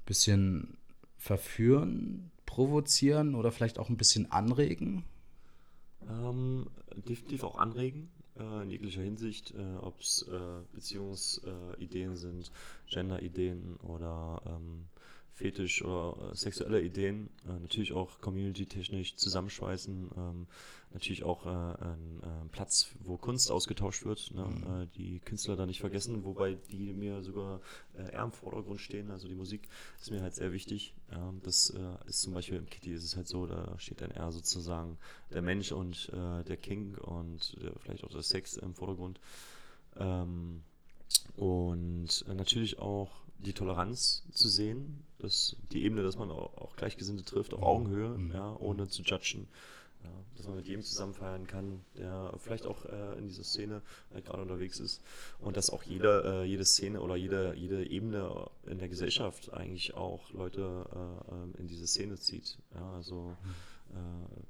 bisschen verführen, provozieren oder vielleicht auch ein bisschen anregen? Ähm, definitiv auch anregen äh, in jeglicher Hinsicht, äh, ob es äh, Beziehungsideen sind, Gender-Ideen oder ähm, Fetisch oder äh, sexuelle Ideen, äh, natürlich auch community-technisch zusammenschweißen, ähm, natürlich auch äh, ein äh, Platz, wo Kunst ausgetauscht wird, ne? Mhm. Äh, die Künstler da nicht vergessen, wobei die mir sogar äh, eher im Vordergrund stehen, also die Musik ist mir halt sehr wichtig. Ja? Das ist zum Beispiel im Kitty ist es halt so, da steht dann eher sozusagen der Mensch und der King und vielleicht auch der Sex im Vordergrund. Ähm, und natürlich auch die Toleranz zu sehen, dass die Ebene, dass man auch, auch Gleichgesinnte trifft, auf Augenhöhe, mhm. ja, ohne zu judgen. Ja, dass man mit jedem zusammen feiern kann, der vielleicht auch äh, in dieser Szene äh, gerade unterwegs ist. Und dass auch jede, äh, jede Szene oder jede, jede Ebene in der Gesellschaft eigentlich auch Leute äh, ähm, in diese Szene zieht. Ja, also äh,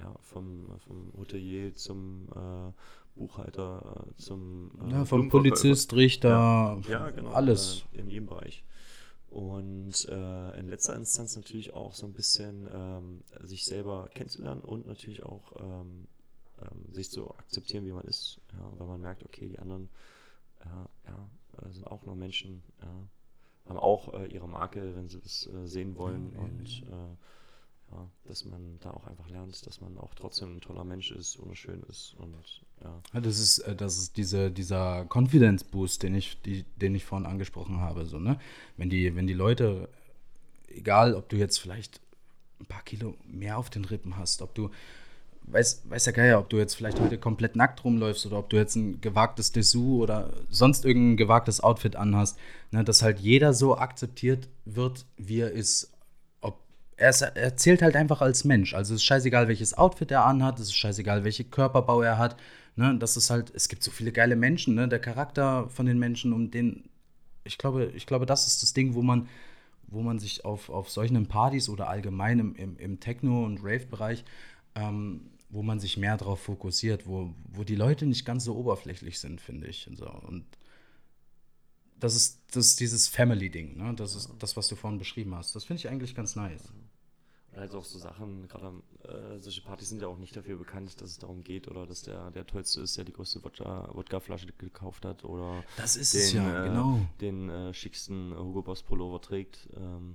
ja, vom, vom Hotelier zum äh, Buchhalter zum äh, ja, vom Polizist, Richter, ja, genau, alles. Äh, in jedem Bereich. Und äh, in letzter Instanz natürlich auch so ein bisschen ähm, sich selber kennenzulernen und natürlich auch ähm, ähm, sich zu akzeptieren, wie man ist, ja, weil man merkt, okay, die anderen ja, äh, sind auch nur Menschen, ja, haben auch äh, ihre Marke, wenn sie das äh, sehen wollen und äh, ja, dass man da auch einfach lernt, dass man auch trotzdem ein toller Mensch ist, wunderschön ist und ja. Das ist, äh, das ist diese, dieser Confidence Boost, den ich, die, den ich vorhin angesprochen habe. So, ne? wenn, die, wenn die Leute, egal ob du jetzt vielleicht ein paar Kilo mehr auf den Rippen hast, ob du, weiß, weiß ja Geier, ob du jetzt vielleicht heute komplett nackt rumläufst oder ob du jetzt ein gewagtes Dessous oder sonst irgendein gewagtes Outfit anhast, ne, dass halt jeder so akzeptiert wird, wie er ist. Er, ist, zählt halt einfach als Mensch. Also es ist scheißegal, welches Outfit er anhat, es ist scheißegal, welche Körperbau er hat. Ne, das ist halt, es gibt so viele geile Menschen, ne, der Charakter von den Menschen, um den, ich glaube, ich glaube, das ist das Ding, wo man, wo man sich auf, auf solchen Partys oder allgemein im, im, im Techno- und Rave-Bereich, ähm, wo man sich mehr darauf fokussiert, wo, wo die Leute nicht ganz so oberflächlich sind, finde ich. Und, so. und das ist, das ist dieses Family-Ding, ne? das ist das, was du vorhin beschrieben hast. Das finde ich eigentlich ganz nice. Halt auch so Sachen, gerade äh, solche Partys sind ja auch nicht dafür bekannt, dass es darum geht oder dass der, der Tollste ist, der die größte Wodka- Wodka-Flasche gekauft hat oder Das ist den, es ja, äh, genau. den äh, schicksten Hugo Boss Pullover trägt ähm,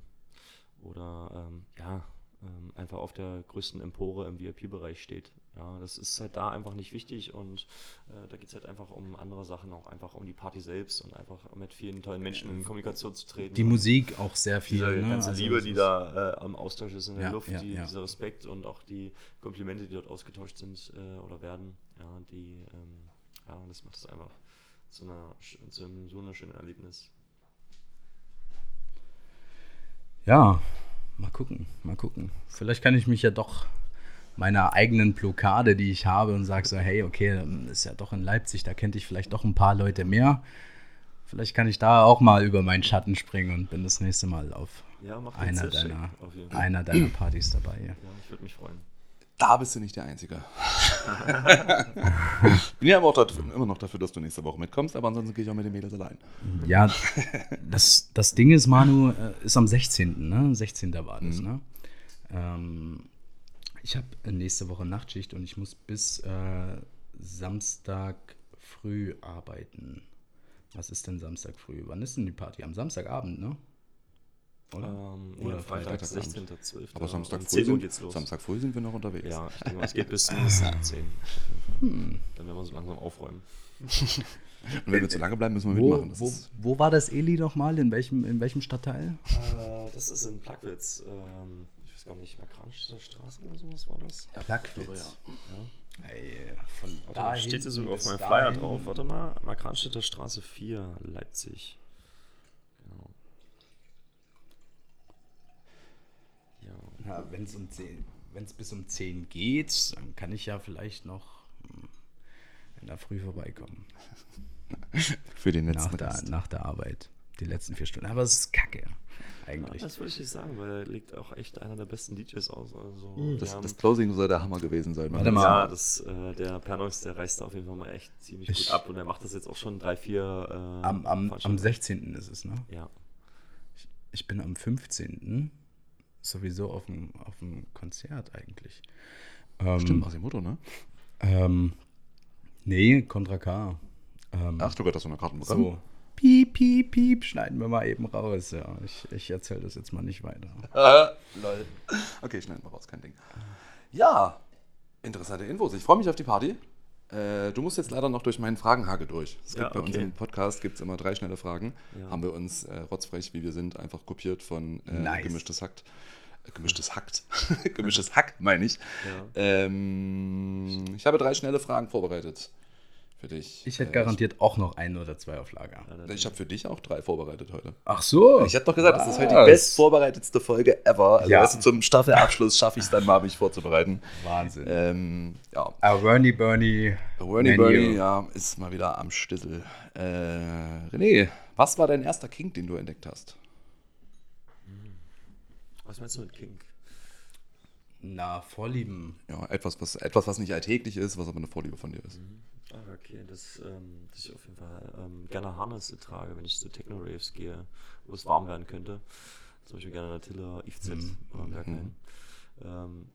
oder ähm, ja, ähm, einfach auf der größten Empore im VIP-Bereich steht. Ja, das ist halt da einfach nicht wichtig und äh, da geht es halt einfach um andere Sachen, auch einfach um die Party selbst und einfach mit vielen tollen Menschen in Kommunikation zu treten. Die Musik auch sehr viel. diese ne? ganze Also Liebe, die da äh, am Austausch ist in der Ja, Luft, ja, die, ja. dieser Respekt und auch die Komplimente, die dort ausgetauscht sind äh, oder werden, ja, die, ähm, ja, das macht es einfach zu, einer, zu einem so einem schönen Erlebnis. Ja, mal gucken, mal gucken. Vielleicht kann ich mich ja doch meiner eigenen Blockade, die ich habe, und sage so, hey, okay, dann ist ja doch in Leipzig, da kennt ich vielleicht doch ein paar Leute mehr. Vielleicht kann ich da auch mal über meinen Schatten springen und bin das nächste Mal auf Ja, einer deiner, auf jeden Fall. einer deiner Partys dabei. Ja. Ja, ich würde mich freuen. Da bist du nicht der Einzige. Bin ja aber auch dafür, immer noch dafür, dass du nächste Woche mitkommst, aber ansonsten gehe ich auch mit den Mädels allein. Ja, das, das Ding ist, Manu, äh, ist am 16. Ne? 16. war das, ne? Ähm, ich habe nächste Woche Nachtschicht und ich muss bis äh, Samstag früh arbeiten. Was ist denn Samstag früh? Wann ist denn die Party? Am Samstagabend, ne? Oder? Ähm, Oder ja, Freitag, Freitagabend. 16.12. Aber Samstag früh, 10 Uhr sind, geht's los. Samstag früh sind wir noch unterwegs. Ja, ich denke mal, es geht bis mindestens um 10. Hm. Dann werden wir so langsam aufräumen. Und wenn wir zu lange bleiben, müssen wir Wo, mitmachen. Wo, wo war das Eli nochmal? In welchem, in welchem Stadtteil? Äh, das ist in Plagwitz. Ähm, weiß gar nicht, Markranstädter Straße oder sowas war das. Plagwitz. Ja. Ey, von da steht hier hinten sogar auf meinem Flyer drauf. Warte mal, Markranstädter Straße 4, Leipzig. Genau. Ja. Ja, wenn es um 10, wenn es bis um 10 geht, dann kann ich ja vielleicht noch hm, in der Früh vorbeikommen. für den Nach letzten der, Rest. nach der Arbeit. Die letzten vier Stunden. Aber es ist kacke, eigentlich. Das würde ich nicht sagen, weil er legt auch echt einer der besten DJs aus. Also, Hm, Das, haben- das Closing soll der Hammer gewesen sein. Warte mal. Ja, das, äh, der Pernox, der reißt da auf jeden Fall mal echt ziemlich Ich- gut ab und er macht das jetzt auch schon drei, vier. Äh, am, am, am Veranstaltungen. 16. ist es, ne? Ja. Ich bin am 15. sowieso auf dem, auf dem Konzert eigentlich. Ähm, Stimmt, Masimoto, ne? Ähm, nee, Contra K. Ähm, Ach, du hast so eine Karten bekommen. so. Piep, piep, piep, schneiden wir mal eben raus. Ja, ich, ich erzähle das jetzt mal nicht weiter. Äh, lol. Okay, schneiden wir raus, kein Ding. Ja, interessante Infos. Ich freue mich auf die Party. Äh, du musst jetzt leider noch durch meinen Fragenhagel durch. Es gibt Ja, bei uns okay. im Podcast gibt's immer drei schnelle Fragen. Ja. Haben wir uns äh, rotzfrech, wie wir sind, einfach kopiert von äh, Nice. Gemischtes Hackt. Äh, gemischtes Hackt. gemischtes Hack, meine ich. Ja. Ähm, ich habe drei schnelle Fragen vorbereitet für dich. Ich hätte Äh, garantiert auch noch ein oder zwei auf Lager. Ich habe für dich auch drei vorbereitet heute. Ach so. Ich habe doch gesagt, das ist heute Was? die best vorbereitetste Folge ever. Also Ja. weißt du, zum Staffelabschluss schaffe ich es dann mal, mich vorzubereiten. Wahnsinn. Ähm, ja, Ah, Bernie, Bernie. Bernie. Bernie ja, ist mal wieder am Stissel. Äh, René, was war dein erster Kink, den du entdeckt hast? Was meinst du mit King? Na, Vorlieben. Ja, etwas, was, etwas, was nicht alltäglich ist, was aber eine Vorliebe von dir ist. Ah, okay, das, ähm, dass ich auf jeden Fall ähm, gerne Harnesse trage, wenn ich zu Techno-Raves gehe, wo es warm werden könnte. Zum Beispiel gerne Natilla, IFZ oder Berghain. Ähm,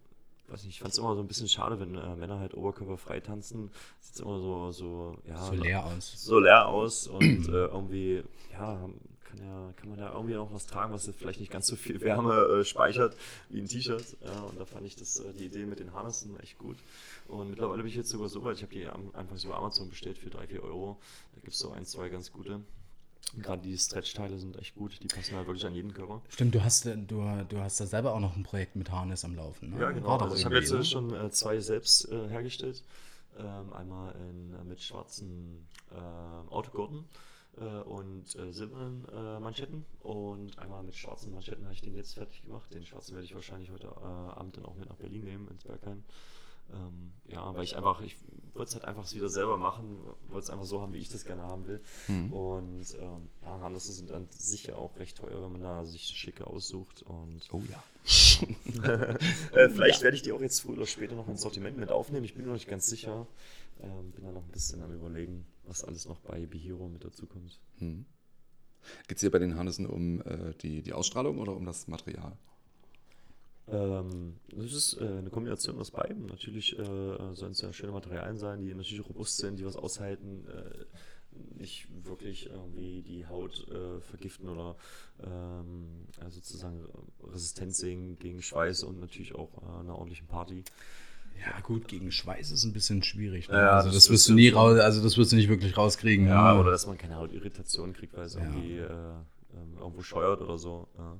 weiß nicht, ich fand es immer so ein bisschen schade, wenn äh, Männer halt oberkörperfrei tanzen. Sieht immer so, so, ja. So leer aus. So leer aus und äh, irgendwie, ja, kann, ja, kann man da irgendwie auch was tragen, was vielleicht nicht ganz so viel Wärme äh, speichert wie ein T-Shirt. Und da fand ich das, äh, die Idee mit den Harnessen echt gut. Und mittlerweile bin ich jetzt sogar so weit, ich habe die am, einfach so Amazon bestellt für 3, 4 Euro. Da gibt es so ein, zwei ganz gute. Gerade die Stretch-Teile sind echt gut, die passen halt wirklich an jeden Körper. Stimmt, du hast, du, du hast da selber auch noch ein Projekt mit Harness am Laufen. Ne? Ja, genau. Also ich habe jetzt äh, schon äh, zwei selbst äh, hergestellt. Ähm, einmal in, äh, mit schwarzen äh, Autogurten äh, und silbernen Manschetten und einmal mit schwarzen Manschetten habe ich den jetzt fertig gemacht. Den schwarzen werde ich wahrscheinlich heute Abend dann auch mit nach Berlin nehmen, ins Bergheim. Ähm, ja, weil ich einfach, ich wollte es halt einfach wieder selber machen, wollte es einfach so haben, wie ich das gerne haben will. Mhm. Und ähm, ja, Harnisse sind dann sicher auch recht teuer, wenn man da sich schicke aussucht. Und oh ja. äh, vielleicht ja. werde ich die auch jetzt früher oder später noch ins Sortiment mit aufnehmen. Ich bin noch nicht ganz sicher. Ähm, bin da noch ein bisschen am überlegen, was alles noch bei Behero mit dazu kommt. Mhm. Geht es hier bei den Harnissen um äh, die, die Ausstrahlung oder um das Material? Ähm, das ist äh, eine Kombination aus beiden. Natürlich äh, sollen es ja schöne Materialien sein, die natürlich robust sind, die was aushalten, äh, nicht wirklich irgendwie die Haut äh, vergiften oder ähm, sozusagen resistent sehen gegen Schweiß und natürlich auch äh, einer ordentlichen Party. Ja, gut, gegen Schweiß ist ein bisschen schwierig. Ne? Ja, also das, das wirst du nie raus, also das wirst du nicht wirklich rauskriegen. Ja, ne? oder dass man keine Hautirritation kriegt, weil es ja. irgendwie äh, ähm, irgendwo scheuert oder so. Ja.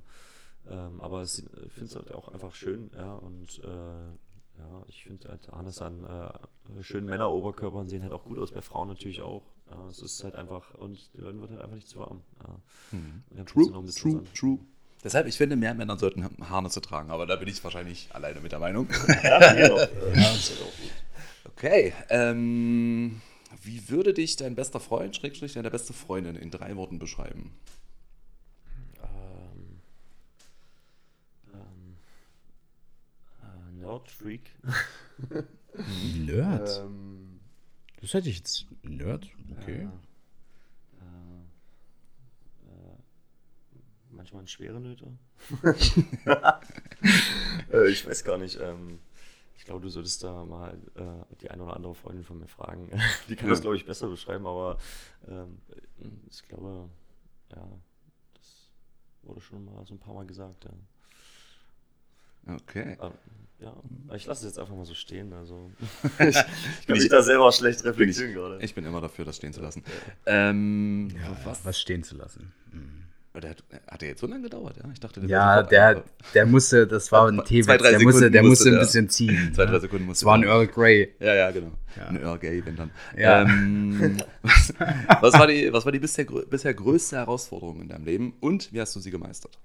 Ähm, aber ich finde es halt auch einfach schön, ja, und äh, ja, ich finde halt Hannes an äh, schönen Männeroberkörpern sehen halt auch gut aus, bei Frauen natürlich auch. Ja, es ist halt einfach, und die Leuten wird halt einfach nicht zu warm. Ja. Hm. True, true, true. Deshalb, ich finde, mehr Männer sollten Harnisse tragen, aber da bin ich wahrscheinlich alleine mit der Meinung. ja, ja, ist auch. Okay, ähm, wie würde dich dein bester Freund, Schrägstrich, deine beste Freundin in drei Worten beschreiben? Nerd-Freak. Nerd? Ähm, das hätte ich jetzt. Nerd? Okay. Äh, äh, manchmal ein schwere Nöter. äh, ich weiß gar nicht. Ähm, ich glaube, du solltest da mal äh, die eine oder andere Freundin von mir fragen. die kann das, glaube ich, besser beschreiben, aber ähm, ich glaube, ja, das wurde schon mal so ein paar Mal gesagt. Ja. Okay. Ähm, ja, ich lasse es jetzt einfach mal so stehen. Also ich, ich kann mich da selber schlecht reflektieren gerade. Ich bin immer dafür, das stehen zu lassen. Ähm, ja, was? was stehen zu lassen. Mhm. Der hat, hat der jetzt so lange gedauert, ja? Ich dachte, der ja, der, der musste, das war ein Tee, der musste, der musste ein bisschen ziehen. Zwei, drei Sekunden musste. Es war ein Earl Grey. Ja, ja, genau. Ja. Ein Earl Grey, wenn dann. Ja. Ähm, was, was, war die, was war die bisher, bisher größte Herausforderung in deinem Leben und wie hast du sie gemeistert?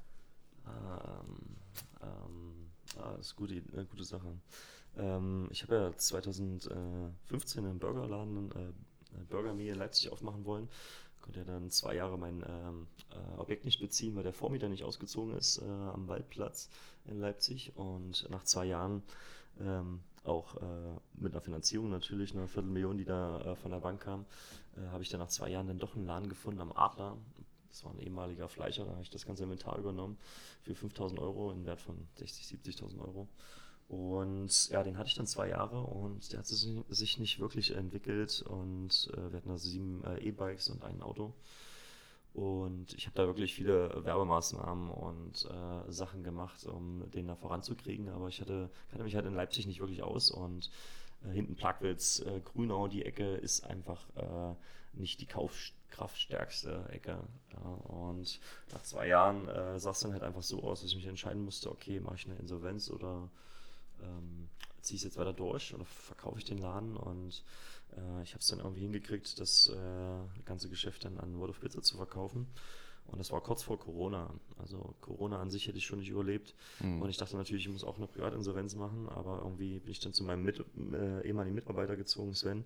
Das ist eine gute Sache. Ähm, ich habe ja 2015 einen Burgerladen, äh, Burger Me in Leipzig aufmachen wollen. Konnte ja dann zwei Jahre mein ähm, äh, Objekt nicht beziehen, weil der Vormieter nicht ausgezogen ist äh, am Waldplatz in Leipzig. Und nach zwei Jahren ähm, auch äh, mit einer Finanzierung natürlich, eine Viertelmillion, die da äh, von der Bank kam, äh, habe ich dann nach zwei Jahren dann doch einen Laden gefunden am Adler das war ein ehemaliger Fleischer, da habe ich das ganze Inventar übernommen für 5000 Euro in Wert von 60.000, 70.000 Euro. Und ja, den hatte ich dann zwei Jahre und der hat sich nicht wirklich entwickelt und äh, wir hatten da sieben äh, E-Bikes und ein Auto. Und ich habe da wirklich viele Werbemaßnahmen und äh, Sachen gemacht, um den da voranzukriegen. Aber ich hatte, kannte mich halt in Leipzig nicht wirklich aus und äh, hinten Plagwitz, äh, Grünau, die Ecke ist einfach äh, nicht die kaufkraftstärkste Ecke. Ja, und nach zwei Jahren äh, sah es dann halt einfach so aus, dass ich mich entscheiden musste, okay, mache ich eine Insolvenz oder ähm, ziehe ich es jetzt weiter durch oder verkaufe ich den Laden und äh, ich habe es dann irgendwie hingekriegt, das äh, ganze Geschäft dann an World of Pizza zu verkaufen. Und das war kurz vor Corona. Also Corona an sich hätte ich schon nicht überlebt. Mhm. Und ich dachte natürlich, ich muss auch eine Privatinsolvenz machen, aber irgendwie bin ich dann zu meinem Mit äh, ehemaligen Mitarbeiter gezogen, Sven.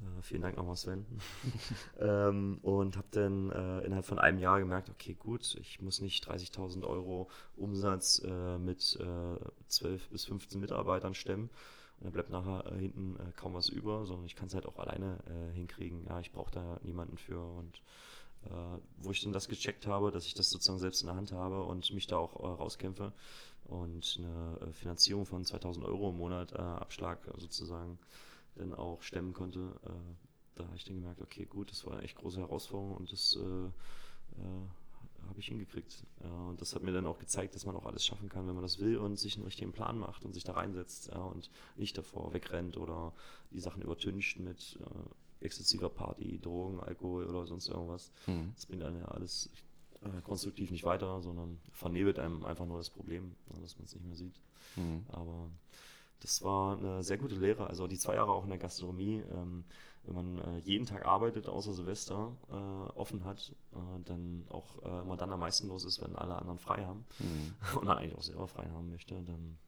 Äh, vielen Dank nochmal, Sven. ähm, und habe dann äh, innerhalb von einem Jahr gemerkt, okay, gut, ich muss nicht 30.000 Euro Umsatz äh, mit äh, 12 bis 15 Mitarbeitern stemmen. Und dann bleibt nachher äh, hinten äh, kaum was über, sondern ich kann es halt auch alleine hinkriegen. Ja, ich brauche da niemanden für und wo ich dann das gecheckt habe, dass ich das sozusagen selbst in der Hand habe und mich da auch rauskämpfe und eine Finanzierung von 2000 Euro im Monat Abschlag sozusagen dann auch stemmen konnte. Äh, da habe ich dann gemerkt, okay, gut, das war eine echt große Herausforderung und das äh, habe ich hingekriegt. und das hat mir dann auch gezeigt, dass man auch alles schaffen kann, wenn man das will und sich einen richtigen Plan macht und sich da reinsetzt ja, und nicht davor wegrennt oder die Sachen übertüncht mit exzessiver Party, Drogen, Alkohol oder sonst irgendwas. Mhm. Das bringt dann ja alles äh, konstruktiv nicht weiter, sondern vernebelt einem einfach nur das Problem, ne, dass man es nicht mehr sieht. Mhm. Aber das war eine sehr gute Lehre. Also die zwei Jahre auch in der Gastronomie, ähm, wenn man äh, jeden Tag arbeitet, außer Silvester, äh, offen hat, äh, dann auch äh, immer dann am meisten los ist, wenn alle anderen frei haben mhm. und man eigentlich auch selber frei haben möchte, dann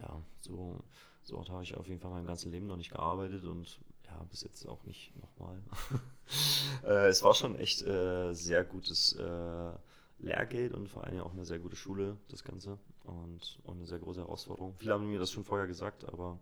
ja, so, so habe ich auf jeden Fall mein ganzes Leben noch nicht gearbeitet und ja, bis jetzt auch nicht nochmal. äh, es war schon echt äh, sehr gutes Lehrgeld und vor allem auch eine sehr gute Schule, das Ganze. Und auch eine sehr große Herausforderung. Viele haben mir das schon vorher gesagt, aber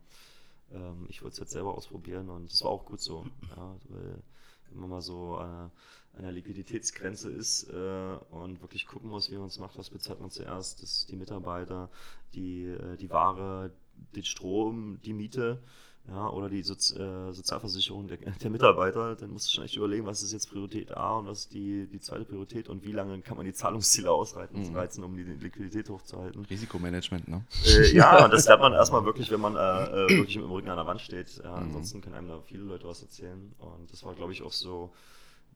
ähm, ich wollte es jetzt selber ausprobieren und das war auch gut so. Ja, weil wenn man mal so an einer Liquiditätsgrenze ist äh, und wirklich gucken muss, wie man es macht, was bezahlt man zuerst, das, die Mitarbeiter, die, äh, die Ware, den Strom, die Miete ja, oder die Sozi äh, Sozialversicherung der, der, Mitarbeiter, dann musst du schon echt überlegen, was ist jetzt Priorität A und was ist die, die zweite Priorität und wie lange kann man die Zahlungsziele ausreizen, mhm. um die Liquidität hochzuhalten. Risikomanagement, ne? Äh, ja, das lernt man erstmal wirklich, wenn man äh, äh wirklich im Rücken an der Wand steht. Mhm. Ansonsten können einem da viele Leute was erzählen und das war, glaube ich, auch so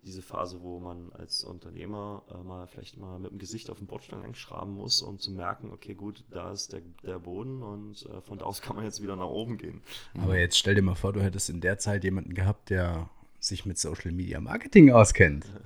diese Phase, wo man als Unternehmer äh, mal vielleicht mal mit dem Gesicht auf den Bordstein einschraben muss, um zu merken, okay, gut, da ist der, der Boden und äh, von da aus kann man jetzt wieder nach oben gehen. Aber jetzt stell dir mal vor, du hättest in der Zeit jemanden gehabt, der sich mit Social Media Marketing auskennt.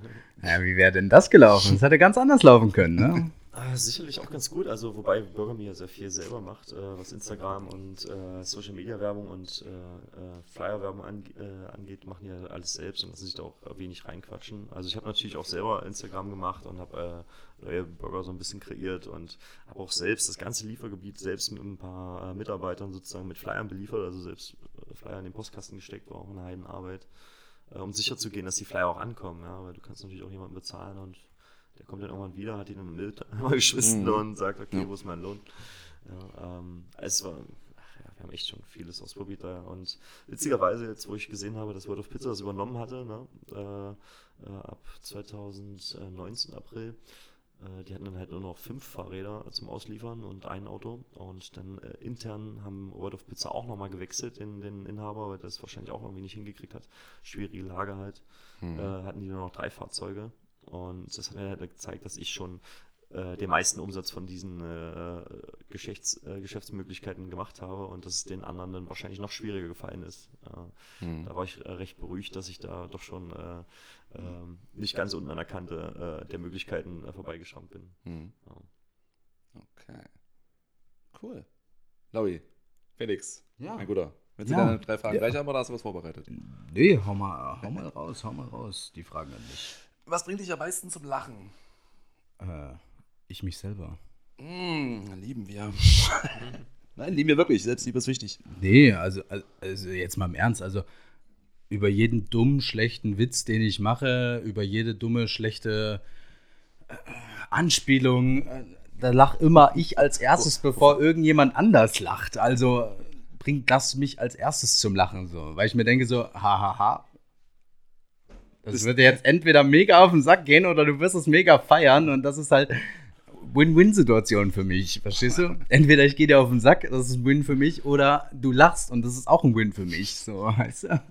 Ja, wie wäre denn das gelaufen? Das hätte ganz anders laufen können, ne? Ah, sicherlich auch ganz gut. Also, wobei Burger ja sehr viel selber macht, äh, was Instagram und äh, Social Media Werbung und äh, äh Flyer Werbung an, äh, angeht, machen ja alles selbst und lassen sich da auch wenig reinquatschen. Also, ich habe natürlich auch selber Instagram gemacht und habe äh, neue Burger so ein bisschen kreiert und habe auch selbst das ganze Liefergebiet selbst mit ein paar Mitarbeitern sozusagen mit Flyern beliefert, also selbst Flyer in den Postkasten gesteckt, war auch eine Heidenarbeit, um sicherzugehen, dass die Flyer auch ankommen. Ja, weil du kannst natürlich auch jemanden bezahlen und der kommt dann irgendwann wieder, hat ihn im Bild mal geschmissen mhm. und sagt, okay, ja. wo ist mein Lohn? Ja, ähm, es war, ja, wir haben echt schon vieles ausprobiert da. Und witzigerweise, jetzt wo ich gesehen habe, dass World of Pizza das übernommen hatte, ne, äh, äh, ab 2019 April, äh, die hatten dann halt nur noch fünf Fahrräder zum Ausliefern und ein Auto. Und dann äh, intern haben World of Pizza auch nochmal gewechselt in den Inhaber, weil das wahrscheinlich auch irgendwie nicht hingekriegt hat. Schwierige Lage halt. Mhm. Äh, hatten die nur noch drei Fahrzeuge. Und das hat mir halt gezeigt, dass ich schon äh, den meisten Umsatz von diesen äh, Geschäfts-, äh, Geschäftsmöglichkeiten gemacht habe und dass es den anderen dann wahrscheinlich noch schwieriger gefallen ist. Hm. Da war ich äh, recht beruhigt, dass ich da doch schon äh, ähm, nicht ganz unten an der Kante äh, der Möglichkeiten vorbeigeschrammt bin. Hm. Ja. Okay. Cool. Laui, Felix, ja. mein Guter. Wenn Sie ja. deine drei Fragen ja. gleich haben, oder hast du was vorbereitet? Nee, hau mal, hau mal raus, hau mal raus, die Fragen an mich. Was bringt dich am meisten zum Lachen? Äh, ich mich selber. Mm, lieben wir. Nein, lieben wir wirklich. Selbstliebe ist wichtig. Nee, also, also jetzt mal im Ernst. Also über jeden dummen, schlechten Witz, den ich mache, über jede dumme, schlechte äh, Anspielung, äh, da lach immer ich als erstes, oh, bevor oh. irgendjemand anders lacht. Also bringt das mich als erstes zum Lachen so, weil ich mir denke so, hahaha, das wird jetzt entweder mega auf den Sack gehen oder du wirst es mega feiern und das ist halt Win-Win-Situation für mich, verstehst du? Entweder ich gehe dir auf den Sack, das ist ein Win für mich, oder du lachst und das ist auch ein Win für mich, so, weißt du?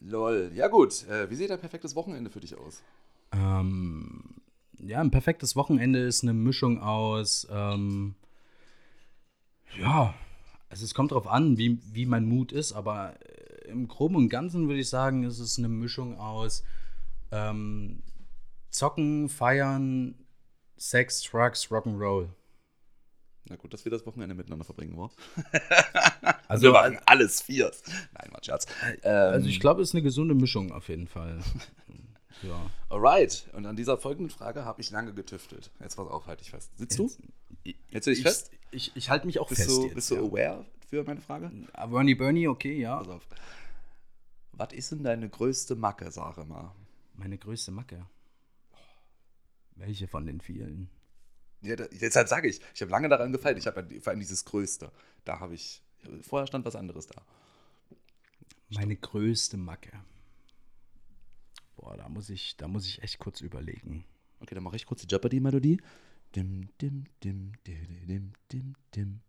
Lol. Ja gut, äh, wie sieht ein perfektes Wochenende für dich aus? Ähm, ja, ein perfektes Wochenende ist eine Mischung aus, ähm, ja, also es kommt darauf an, wie, wie mein Mut ist, aber im Groben und Ganzen würde ich sagen, ist es eine Mischung aus ähm, Zocken, Feiern, Sex, Drugs, Rock'n'Roll. Na gut, dass wir das Wochenende miteinander verbringen, wa? also wir waren alles vier. Nein, mein Schatz. Ähm, also ich glaube, es ist eine gesunde Mischung auf jeden Fall. ja. Alright. Und an dieser folgenden Frage habe ich lange getüftelt. Jetzt pass auf, halte ich fest. Sitzt jetzt, du? Jetzt ich, fest? Ich, ich halte mich auch bist fest. Du, jetzt, bist du ja. aware für meine Frage? Bernie Bernie, okay, ja. Pass auf. Was ist denn deine größte Macke, sag mal? Meine größte Macke. Welche von den vielen? Ja, da, deshalb sage ich, ich habe lange daran gefallen. Ich habe vor allem dieses Größte. Da habe ich, vorher stand was anderes da. Meine größte Macke. Boah, da muss ich, da muss ich echt kurz überlegen. Okay, dann mache ich kurz die Jeopardy-Melodie. Dim, dim, dim, dim, dim, dim, dim,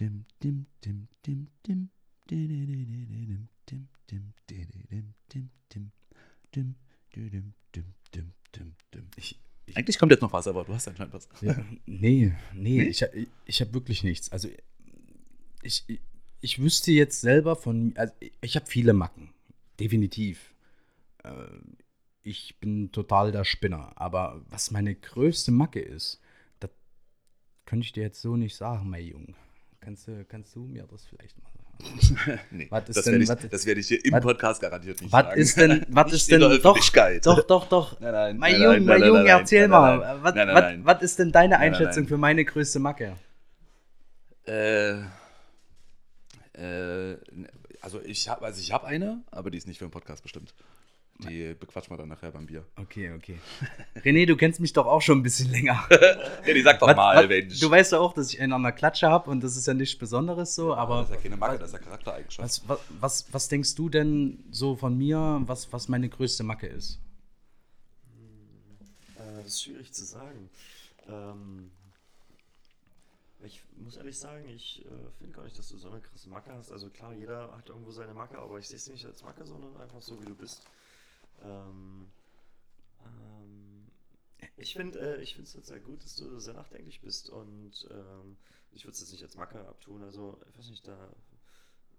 dim, dim, dim, dim, dim, dim, dim, dim, dim, dim, dim, dim, dim, dim, dim, dim, dim, dim. Ich, ich, Eigentlich kommt jetzt noch was, aber du hast anscheinend was. ja, nee, nee, ich, ich, ich habe wirklich nichts. Also ich, ich, ich wüsste jetzt selber von, also ich, habe viele Macken, definitiv. Äh, ich bin total der Spinner, aber was meine größte Macke ist, das könnte ich dir jetzt so nicht sagen, mein Junge. Kannst du, kannst du mir das vielleicht mal? Nee, Was ist das denn- werde ich, das werde ich hier im Podcast garantiert nicht Was sagen. ist denn, was ist denn, doch, doch, doch, doch. Nein, nein, Mein nein, Junge, nein, mein nein, Junge, erzähl mal, was, ist denn deine Einschätzung für meine größte Macke? Äh, äh, also ich habe also ich habe eine, aber die ist nicht für den Podcast bestimmt. Die bequatschen wir dann nachher beim Bier. Okay, okay. René, du kennst mich doch auch schon ein bisschen länger. Ja, die sag doch Was- mal, was- Mensch. Du weißt ja auch, dass ich einen an der Klatsche habe und das ist ja nichts Besonderes so, aber das ist ja keine Macke, das ist ja Charaktereigenschaft. was, was, was, was denkst du denn so von mir, was, was meine größte Macke ist? Äh, das ist schwierig zu sagen. Ähm, ich muss ehrlich sagen, ich äh, finde gar nicht, dass du so eine krasse Macke hast. Also klar, jeder hat irgendwo seine Macke, aber ich sehe es nicht als Macke, sondern einfach so, wie du bist. Ähm, ähm, ich finde äh, ich finde es sehr gut, dass du sehr nachdenklich bist und ähm, ich würde es jetzt nicht als Macke abtun. Also, ich weiß nicht, da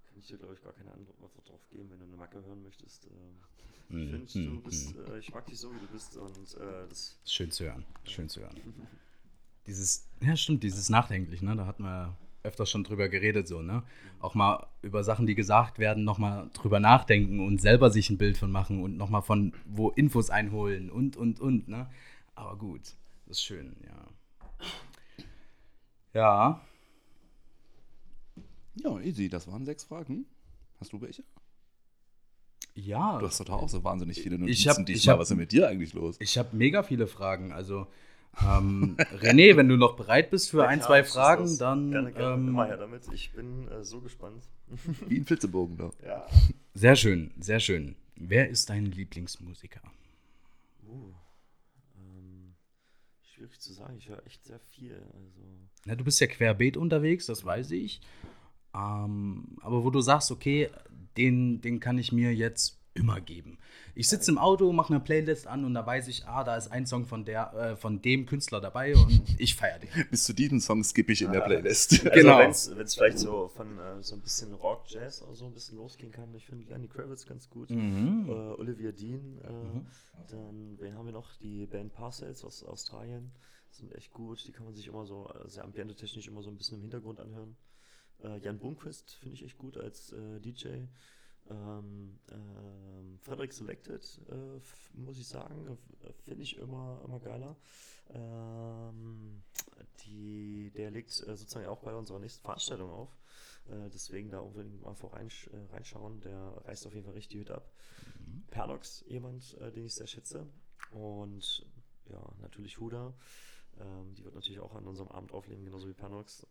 kann ich dir, glaube ich, gar keine Antwort drauf geben, wenn du eine Macke hören möchtest. Ähm, ich Mhm, finde, du mhm, bist, äh, ich mag dich so, wie du bist und äh, das Schön zu hören, schön zu hören. Dieses, ja stimmt, dieses Nachdenklich, ne? Da hatten wir öfters schon drüber geredet, so, ne? Auch mal über Sachen, die gesagt werden, nochmal drüber nachdenken und selber sich ein Bild von machen und nochmal von wo Infos einholen und, und, und, ne? Aber gut, das ist schön, ja. Ja, Ja, easy, das waren sechs Fragen. Hast du welche? ja. Du hast doch auch so wahnsinnig viele Notizen Ich hab- ich diesmal. hab- Was ist denn mit dir eigentlich los? Ich habe mega viele Fragen. Also, ähm, René, wenn du noch bereit bist für Ja, ein, zwei Fragen, los. dann Gerne, gerne. ähm, Immer her damit. Ich bin äh, so gespannt. Wie ein Flitzebogen da. Ja. sehr schön, sehr schön. Wer ist dein Lieblingsmusiker? Uh, ähm, schwierig zu sagen. Ich höre echt sehr viel. Also, Na, du bist ja querbeet unterwegs, das weiß ich. Ähm, aber wo du sagst, okay, den, den kann ich mir jetzt immer geben. Ich sitze im Auto, mache eine Playlist an und da weiß ich, ah, da ist ein Song von, der, äh, von dem Künstler dabei und ich feiere den. Bis zu diesem Song skippe ich in der Playlist. Genau. Also wenn es vielleicht so von äh, so ein bisschen Rock, Jazz oder so ein bisschen losgehen kann. Ich finde Lenny Kravitz ganz gut. Mhm. Äh, Olivia Dean. Äh, Dann, wen haben wir noch? Die Band Parcells aus Australien. Sind echt gut. Die kann man sich immer so, äh, sehr ambiente-technisch immer so ein bisschen im Hintergrund anhören. Äh, Jan Blomqvist finde ich echt gut als äh, DJ. Ähm, ähm, Frederick Selected, äh, muss ich sagen, äh, finde ich immer, immer geiler. Ähm, die, der legt äh, sozusagen auch bei unserer nächsten Veranstaltung auf. Äh, deswegen da unbedingt mal vor reinsch äh, reinschauen. Der reißt auf jeden Fall richtig die Hütte ab. Pernox, jemand, äh, den ich sehr schätze. Und ja, natürlich Huda. Ähm, die wird natürlich auch an unserem Abend auflegen, genauso wie Pernox.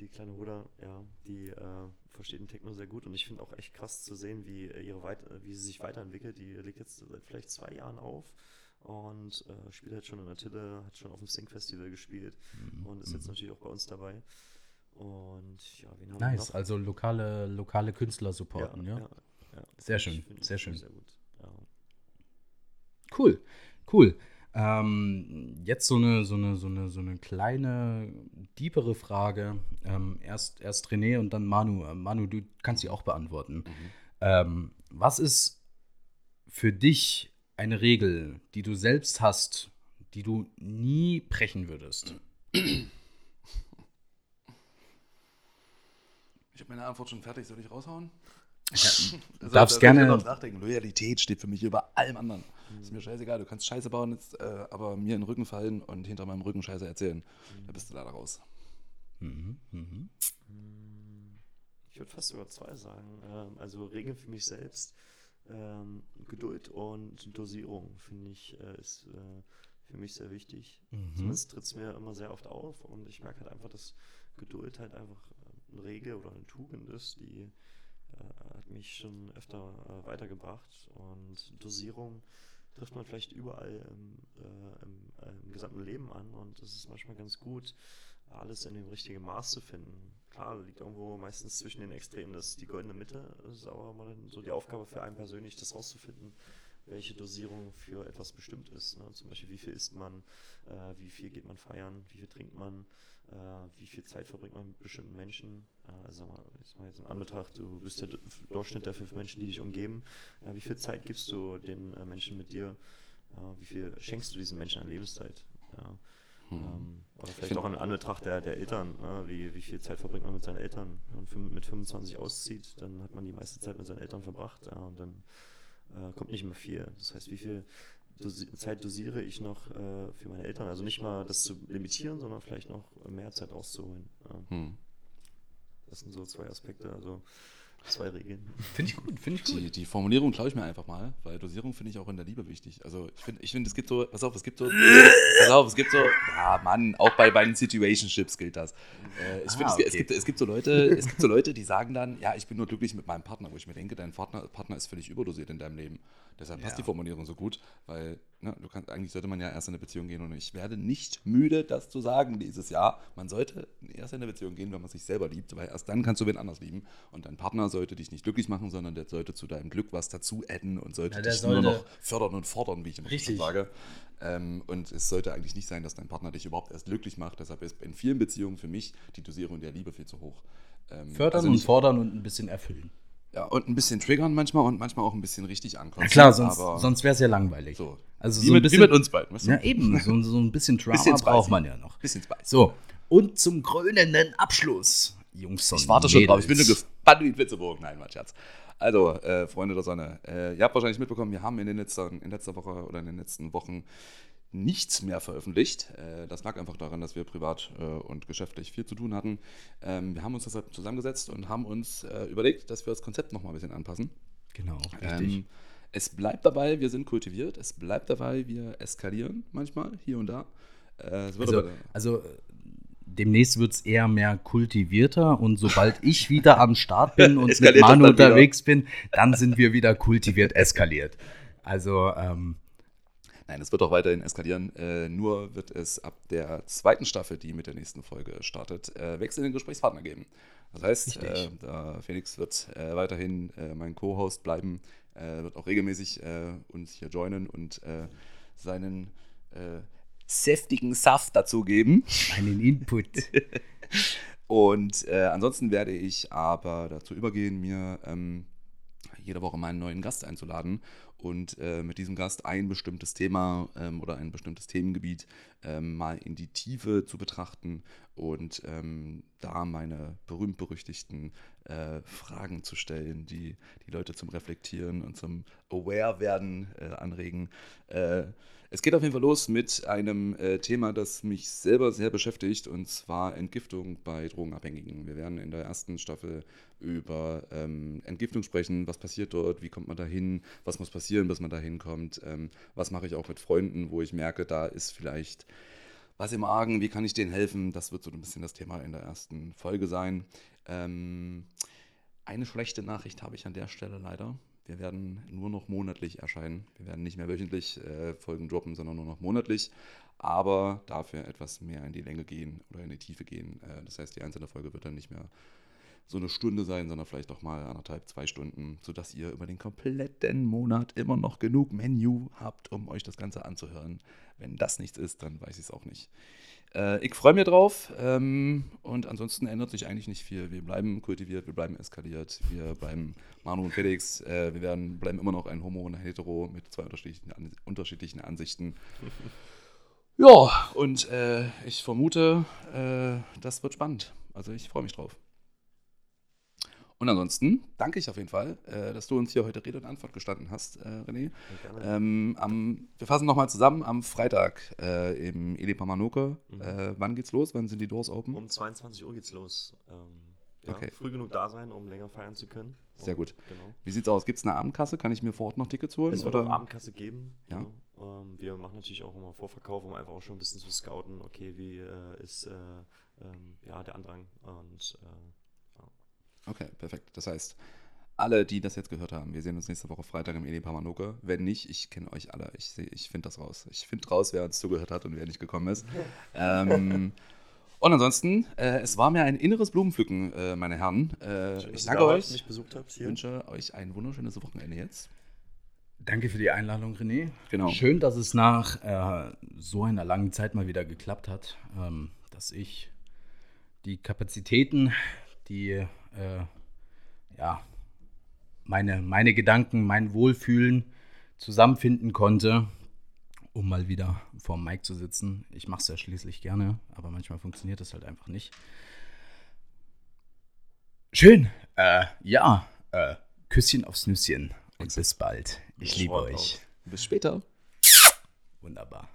Die kleine Huda, ja, die äh, versteht den Techno sehr gut und ich finde auch echt krass zu sehen, wie, ihre weit äh, wie sie sich weiterentwickelt. Die legt jetzt seit vielleicht zwei Jahren auf und äh, spielt halt schon in der Tille, hat schon auf dem Sync Festival gespielt und ist jetzt natürlich auch bei uns dabei. Und ja, wen haben wir Nice, noch? also lokale, lokale Künstler supporten, ja. ja. Sehr schön, Ich find- sehr ich find schön. Sehr gut. Ja. Cool, cool. Ähm, jetzt so eine, so, eine, so, eine, so eine kleine, deepere Frage. Ähm, erst, erst René und dann Manu. Äh, Manu, du kannst sie auch beantworten. Ähm, was ist für dich eine Regel, die du selbst hast, die du nie brechen würdest? Ich habe meine Antwort schon fertig, soll ich raushauen? darfst Also, da soll gerne- ich noch nachdenken. Loyalität steht für mich über allem anderen. Ist mir scheißegal, du kannst Scheiße bauen, jetzt, äh, aber mir in den Rücken fallen und hinter meinem Rücken Scheiße erzählen. Da bist du leider raus. Mhm, mhm. ich würde fast sogar zwei sagen. Ähm, also Regeln für mich selbst, ähm, Geduld und Dosierung, finde ich, äh, ist äh, für mich sehr wichtig. Mhm. Zumindest tritt es mir immer sehr oft auf und ich merke halt einfach, dass Geduld halt einfach eine Regel oder eine Tugend ist, die äh, hat mich schon öfter äh, weitergebracht und Dosierung trifft man vielleicht überall im, äh, im, äh, im, gesamten Leben an und es ist manchmal ganz gut, alles in dem richtigen Maß zu finden. Klar, liegt irgendwo meistens zwischen den Extremen, das ist die goldene Mitte, ist aber mal so die Aufgabe für einen persönlich, das rauszufinden, welche Dosierung für etwas bestimmt ist. Ne? Zum Beispiel, wie viel isst man, äh, wie viel geht man feiern, wie viel trinkt man, wie viel Zeit verbringt man mit bestimmten Menschen. Äh, also mal, jetzt, mal jetzt in Anbetracht, du bist der Durchschnitt der fünf Menschen, die dich umgeben. Äh, wie viel Zeit gibst du den äh, Menschen mit dir? Äh, wie viel schenkst du diesen Menschen an Lebenszeit? Hm. Ähm, oder vielleicht auch in Anbetracht der, der Eltern, ne? wie, wie viel Zeit verbringt man mit seinen Eltern? Wenn man mit 25 auszieht, dann hat man die meiste Zeit mit seinen Eltern verbracht und dann äh, kommt nicht mehr viel. Das heißt, wie viel Dosi Zeit dosiere ich noch äh, für meine Eltern? Also nicht mal das zu limitieren, sondern vielleicht noch mehr Zeit rauszuholen. Ja. Hm. Das sind so zwei Aspekte. Also Zwei Regeln. Finde ich gut, finde ich gut. Die, die Formulierung klaue ich mir einfach mal, weil Dosierung finde ich auch in der Liebe wichtig. Also ich finde, ich find, es gibt so, pass auf, es gibt so, pass auf, es gibt so, ja Mann, auch bei, bei den Situationships gilt das. Äh, ich ah, finde, okay. es, es, gibt, es gibt so Leute, es gibt so Leute, die sagen dann, ja, ich bin nur glücklich mit meinem Partner, wo ich mir denke, dein Partner, Partner ist völlig überdosiert in deinem Leben. Deshalb passt ja. die Formulierung so gut, weil ne, du kannst, eigentlich sollte man ja erst in eine Beziehung gehen und ich werde nicht müde, das zu sagen dieses Jahr. Man sollte erst in eine Beziehung gehen, wenn man sich selber liebt, weil erst dann kannst du wen anders lieben. Und dein Partner sollte dich nicht glücklich machen, sondern der sollte zu deinem Glück was dazu adden und sollte ja, dich sollte nur noch fördern und fordern, wie ich immer Richtig. sage. Ähm, und es sollte eigentlich nicht sein, dass dein Partner dich überhaupt erst glücklich macht. Deshalb ist in vielen Beziehungen für mich die Dosierung der Liebe viel zu hoch. Ähm, fördern also und fordern und ein bisschen erfüllen. Ja, und ein bisschen triggern manchmal und manchmal auch ein bisschen richtig ankommen. Ja klar, sonst, sonst wäre es ja langweilig. So. Also wie, so mit, bisschen, wie mit uns beiden. Weißt du? Ja, eben. So, so ein bisschen Drama bisschen braucht man ja noch. Bisschen spicy. So, und zum krönenden Abschluss, Jungs Ich warte schon drauf. Ich bin nur gespannt wie ein Flitzebogen. Nein, mein Scherz. Also, äh, Freunde der Sonne, äh, ihr habt wahrscheinlich mitbekommen, wir haben in, den letzten, in letzter Woche oder in den letzten Wochen nichts mehr veröffentlicht. Äh, das lag einfach daran, dass wir privat äh, und geschäftlich viel zu tun hatten. Ähm, wir haben uns deshalb zusammengesetzt und haben uns äh, überlegt, dass wir das Konzept nochmal ein bisschen anpassen. Genau, richtig. Ähm, es bleibt dabei, wir sind kultiviert. Es bleibt dabei, wir eskalieren manchmal, hier und da. also, also demnächst wird es eher mehr kultivierter und sobald ich wieder am Start bin und mit Manu unterwegs bin, dann sind wir wieder kultiviert eskaliert. Also ähm, Nein, es wird auch weiterhin eskalieren. Äh, nur wird es ab der zweiten Staffel, die mit der nächsten Folge startet, äh, Wechsel in den Gesprächspartner geben. Das heißt, äh, Felix wird äh, weiterhin äh, mein Co-Host bleiben, äh, wird auch regelmäßig uns hier joinen und seinen säftigen Saft dazugeben. Einen Input. und ansonsten werde ich aber dazu übergehen, mir ähm, jede Woche meinen neuen Gast einzuladen und äh, mit diesem Gast ein bestimmtes Thema ähm, oder ein bestimmtes Themengebiet ähm, mal in die Tiefe zu betrachten und ähm, da meine berühmt-berüchtigten äh, Fragen zu stellen, die die Leute zum Reflektieren und zum Aware-Werden äh, anregen. Es geht auf jeden Fall los mit einem äh, Thema, das mich selber sehr beschäftigt, und zwar Entgiftung bei Drogenabhängigen. Wir werden in der ersten Staffel über ähm, Entgiftung sprechen. Was passiert dort? Wie kommt man da hin? Was muss passieren, bis man da hinkommt? Ähm, was mache ich auch mit Freunden, wo ich merke, da ist vielleicht was im Argen? Wie kann ich denen helfen? Das wird so ein bisschen das Thema in der ersten Folge sein. Ähm, eine schlechte Nachricht habe ich an der Stelle leider. Wir werden nur noch monatlich erscheinen. Wir werden nicht mehr wöchentlich äh, Folgen droppen, sondern nur noch monatlich. Aber dafür etwas mehr in die Länge gehen oder in die Tiefe gehen. Äh, das heißt, die einzelne Folge wird dann nicht mehr so eine Stunde sein, sondern vielleicht auch mal anderthalb, zwei Stunden, sodass ihr über den kompletten Monat immer noch genug Menü habt, um euch das Ganze anzuhören. Wenn das nichts ist, dann weiß ich es auch nicht. Äh, ich freue mich drauf ähm, und ansonsten ändert sich eigentlich nicht viel. Wir bleiben kultiviert, wir bleiben eskaliert, wir bleiben Manu und Felix, äh, wir werden, bleiben immer noch ein Homo und ein Hetero mit zwei unterschiedlichen, an, unterschiedlichen Ansichten. ja, und äh, ich vermute, äh, das wird spannend. Also ich freue mich drauf. Und ansonsten danke ich auf jeden Fall, äh, dass du uns hier heute Rede und Antwort gestanden hast, äh, René. Ähm, am, wir fassen nochmal zusammen am Freitag äh, im Eli Pamanoke. Mhm. Äh, wann geht's los? Wann sind die Doors open? Um 22 Uhr geht's los. Ähm, Ja, Okay. Früh genug da sein, um länger feiern zu können. Sehr gut. Genau. Wie sieht's aus? Gibt es eine Abendkasse? Kann ich mir vor Ort noch Tickets holen? Es wird auch oder? Abendkasse geben. Ja. Ähm, wir machen natürlich auch immer Vorverkauf, um einfach auch schon ein bisschen zu scouten, okay, wie äh, ist äh, ähm, ja, der Andrang. Und äh, Okay, perfekt. Das heißt, alle, die das jetzt gehört haben, wir sehen uns nächste Woche Freitag im Eli Pamanoke. Wenn nicht, ich kenne euch alle. Ich, seh- ich finde das raus. Ich finde raus, wer uns zugehört hat und wer nicht gekommen ist. ähm, und ansonsten, äh, es war mir ein inneres Blumenpflücken, äh, meine Herren. Äh, schön, ich danke euch. mich besucht habt Ich hier. wünsche euch ein wunderschönes Wochenende jetzt. Danke für die Einladung, René. Genau. Schön, dass es nach äh, so einer langen Zeit mal wieder geklappt hat, ähm, dass ich die Kapazitäten, die äh, ja, meine, meine Gedanken, mein Wohlfühlen zusammenfinden konnte, um mal wieder vor dem Mic zu sitzen. Ich mache es ja schließlich gerne, aber manchmal funktioniert das halt einfach nicht. Schön. Äh, ja, äh, Küsschen aufs Nüsschen und bis bald. Ich liebe euch. Bis später. Wunderbar.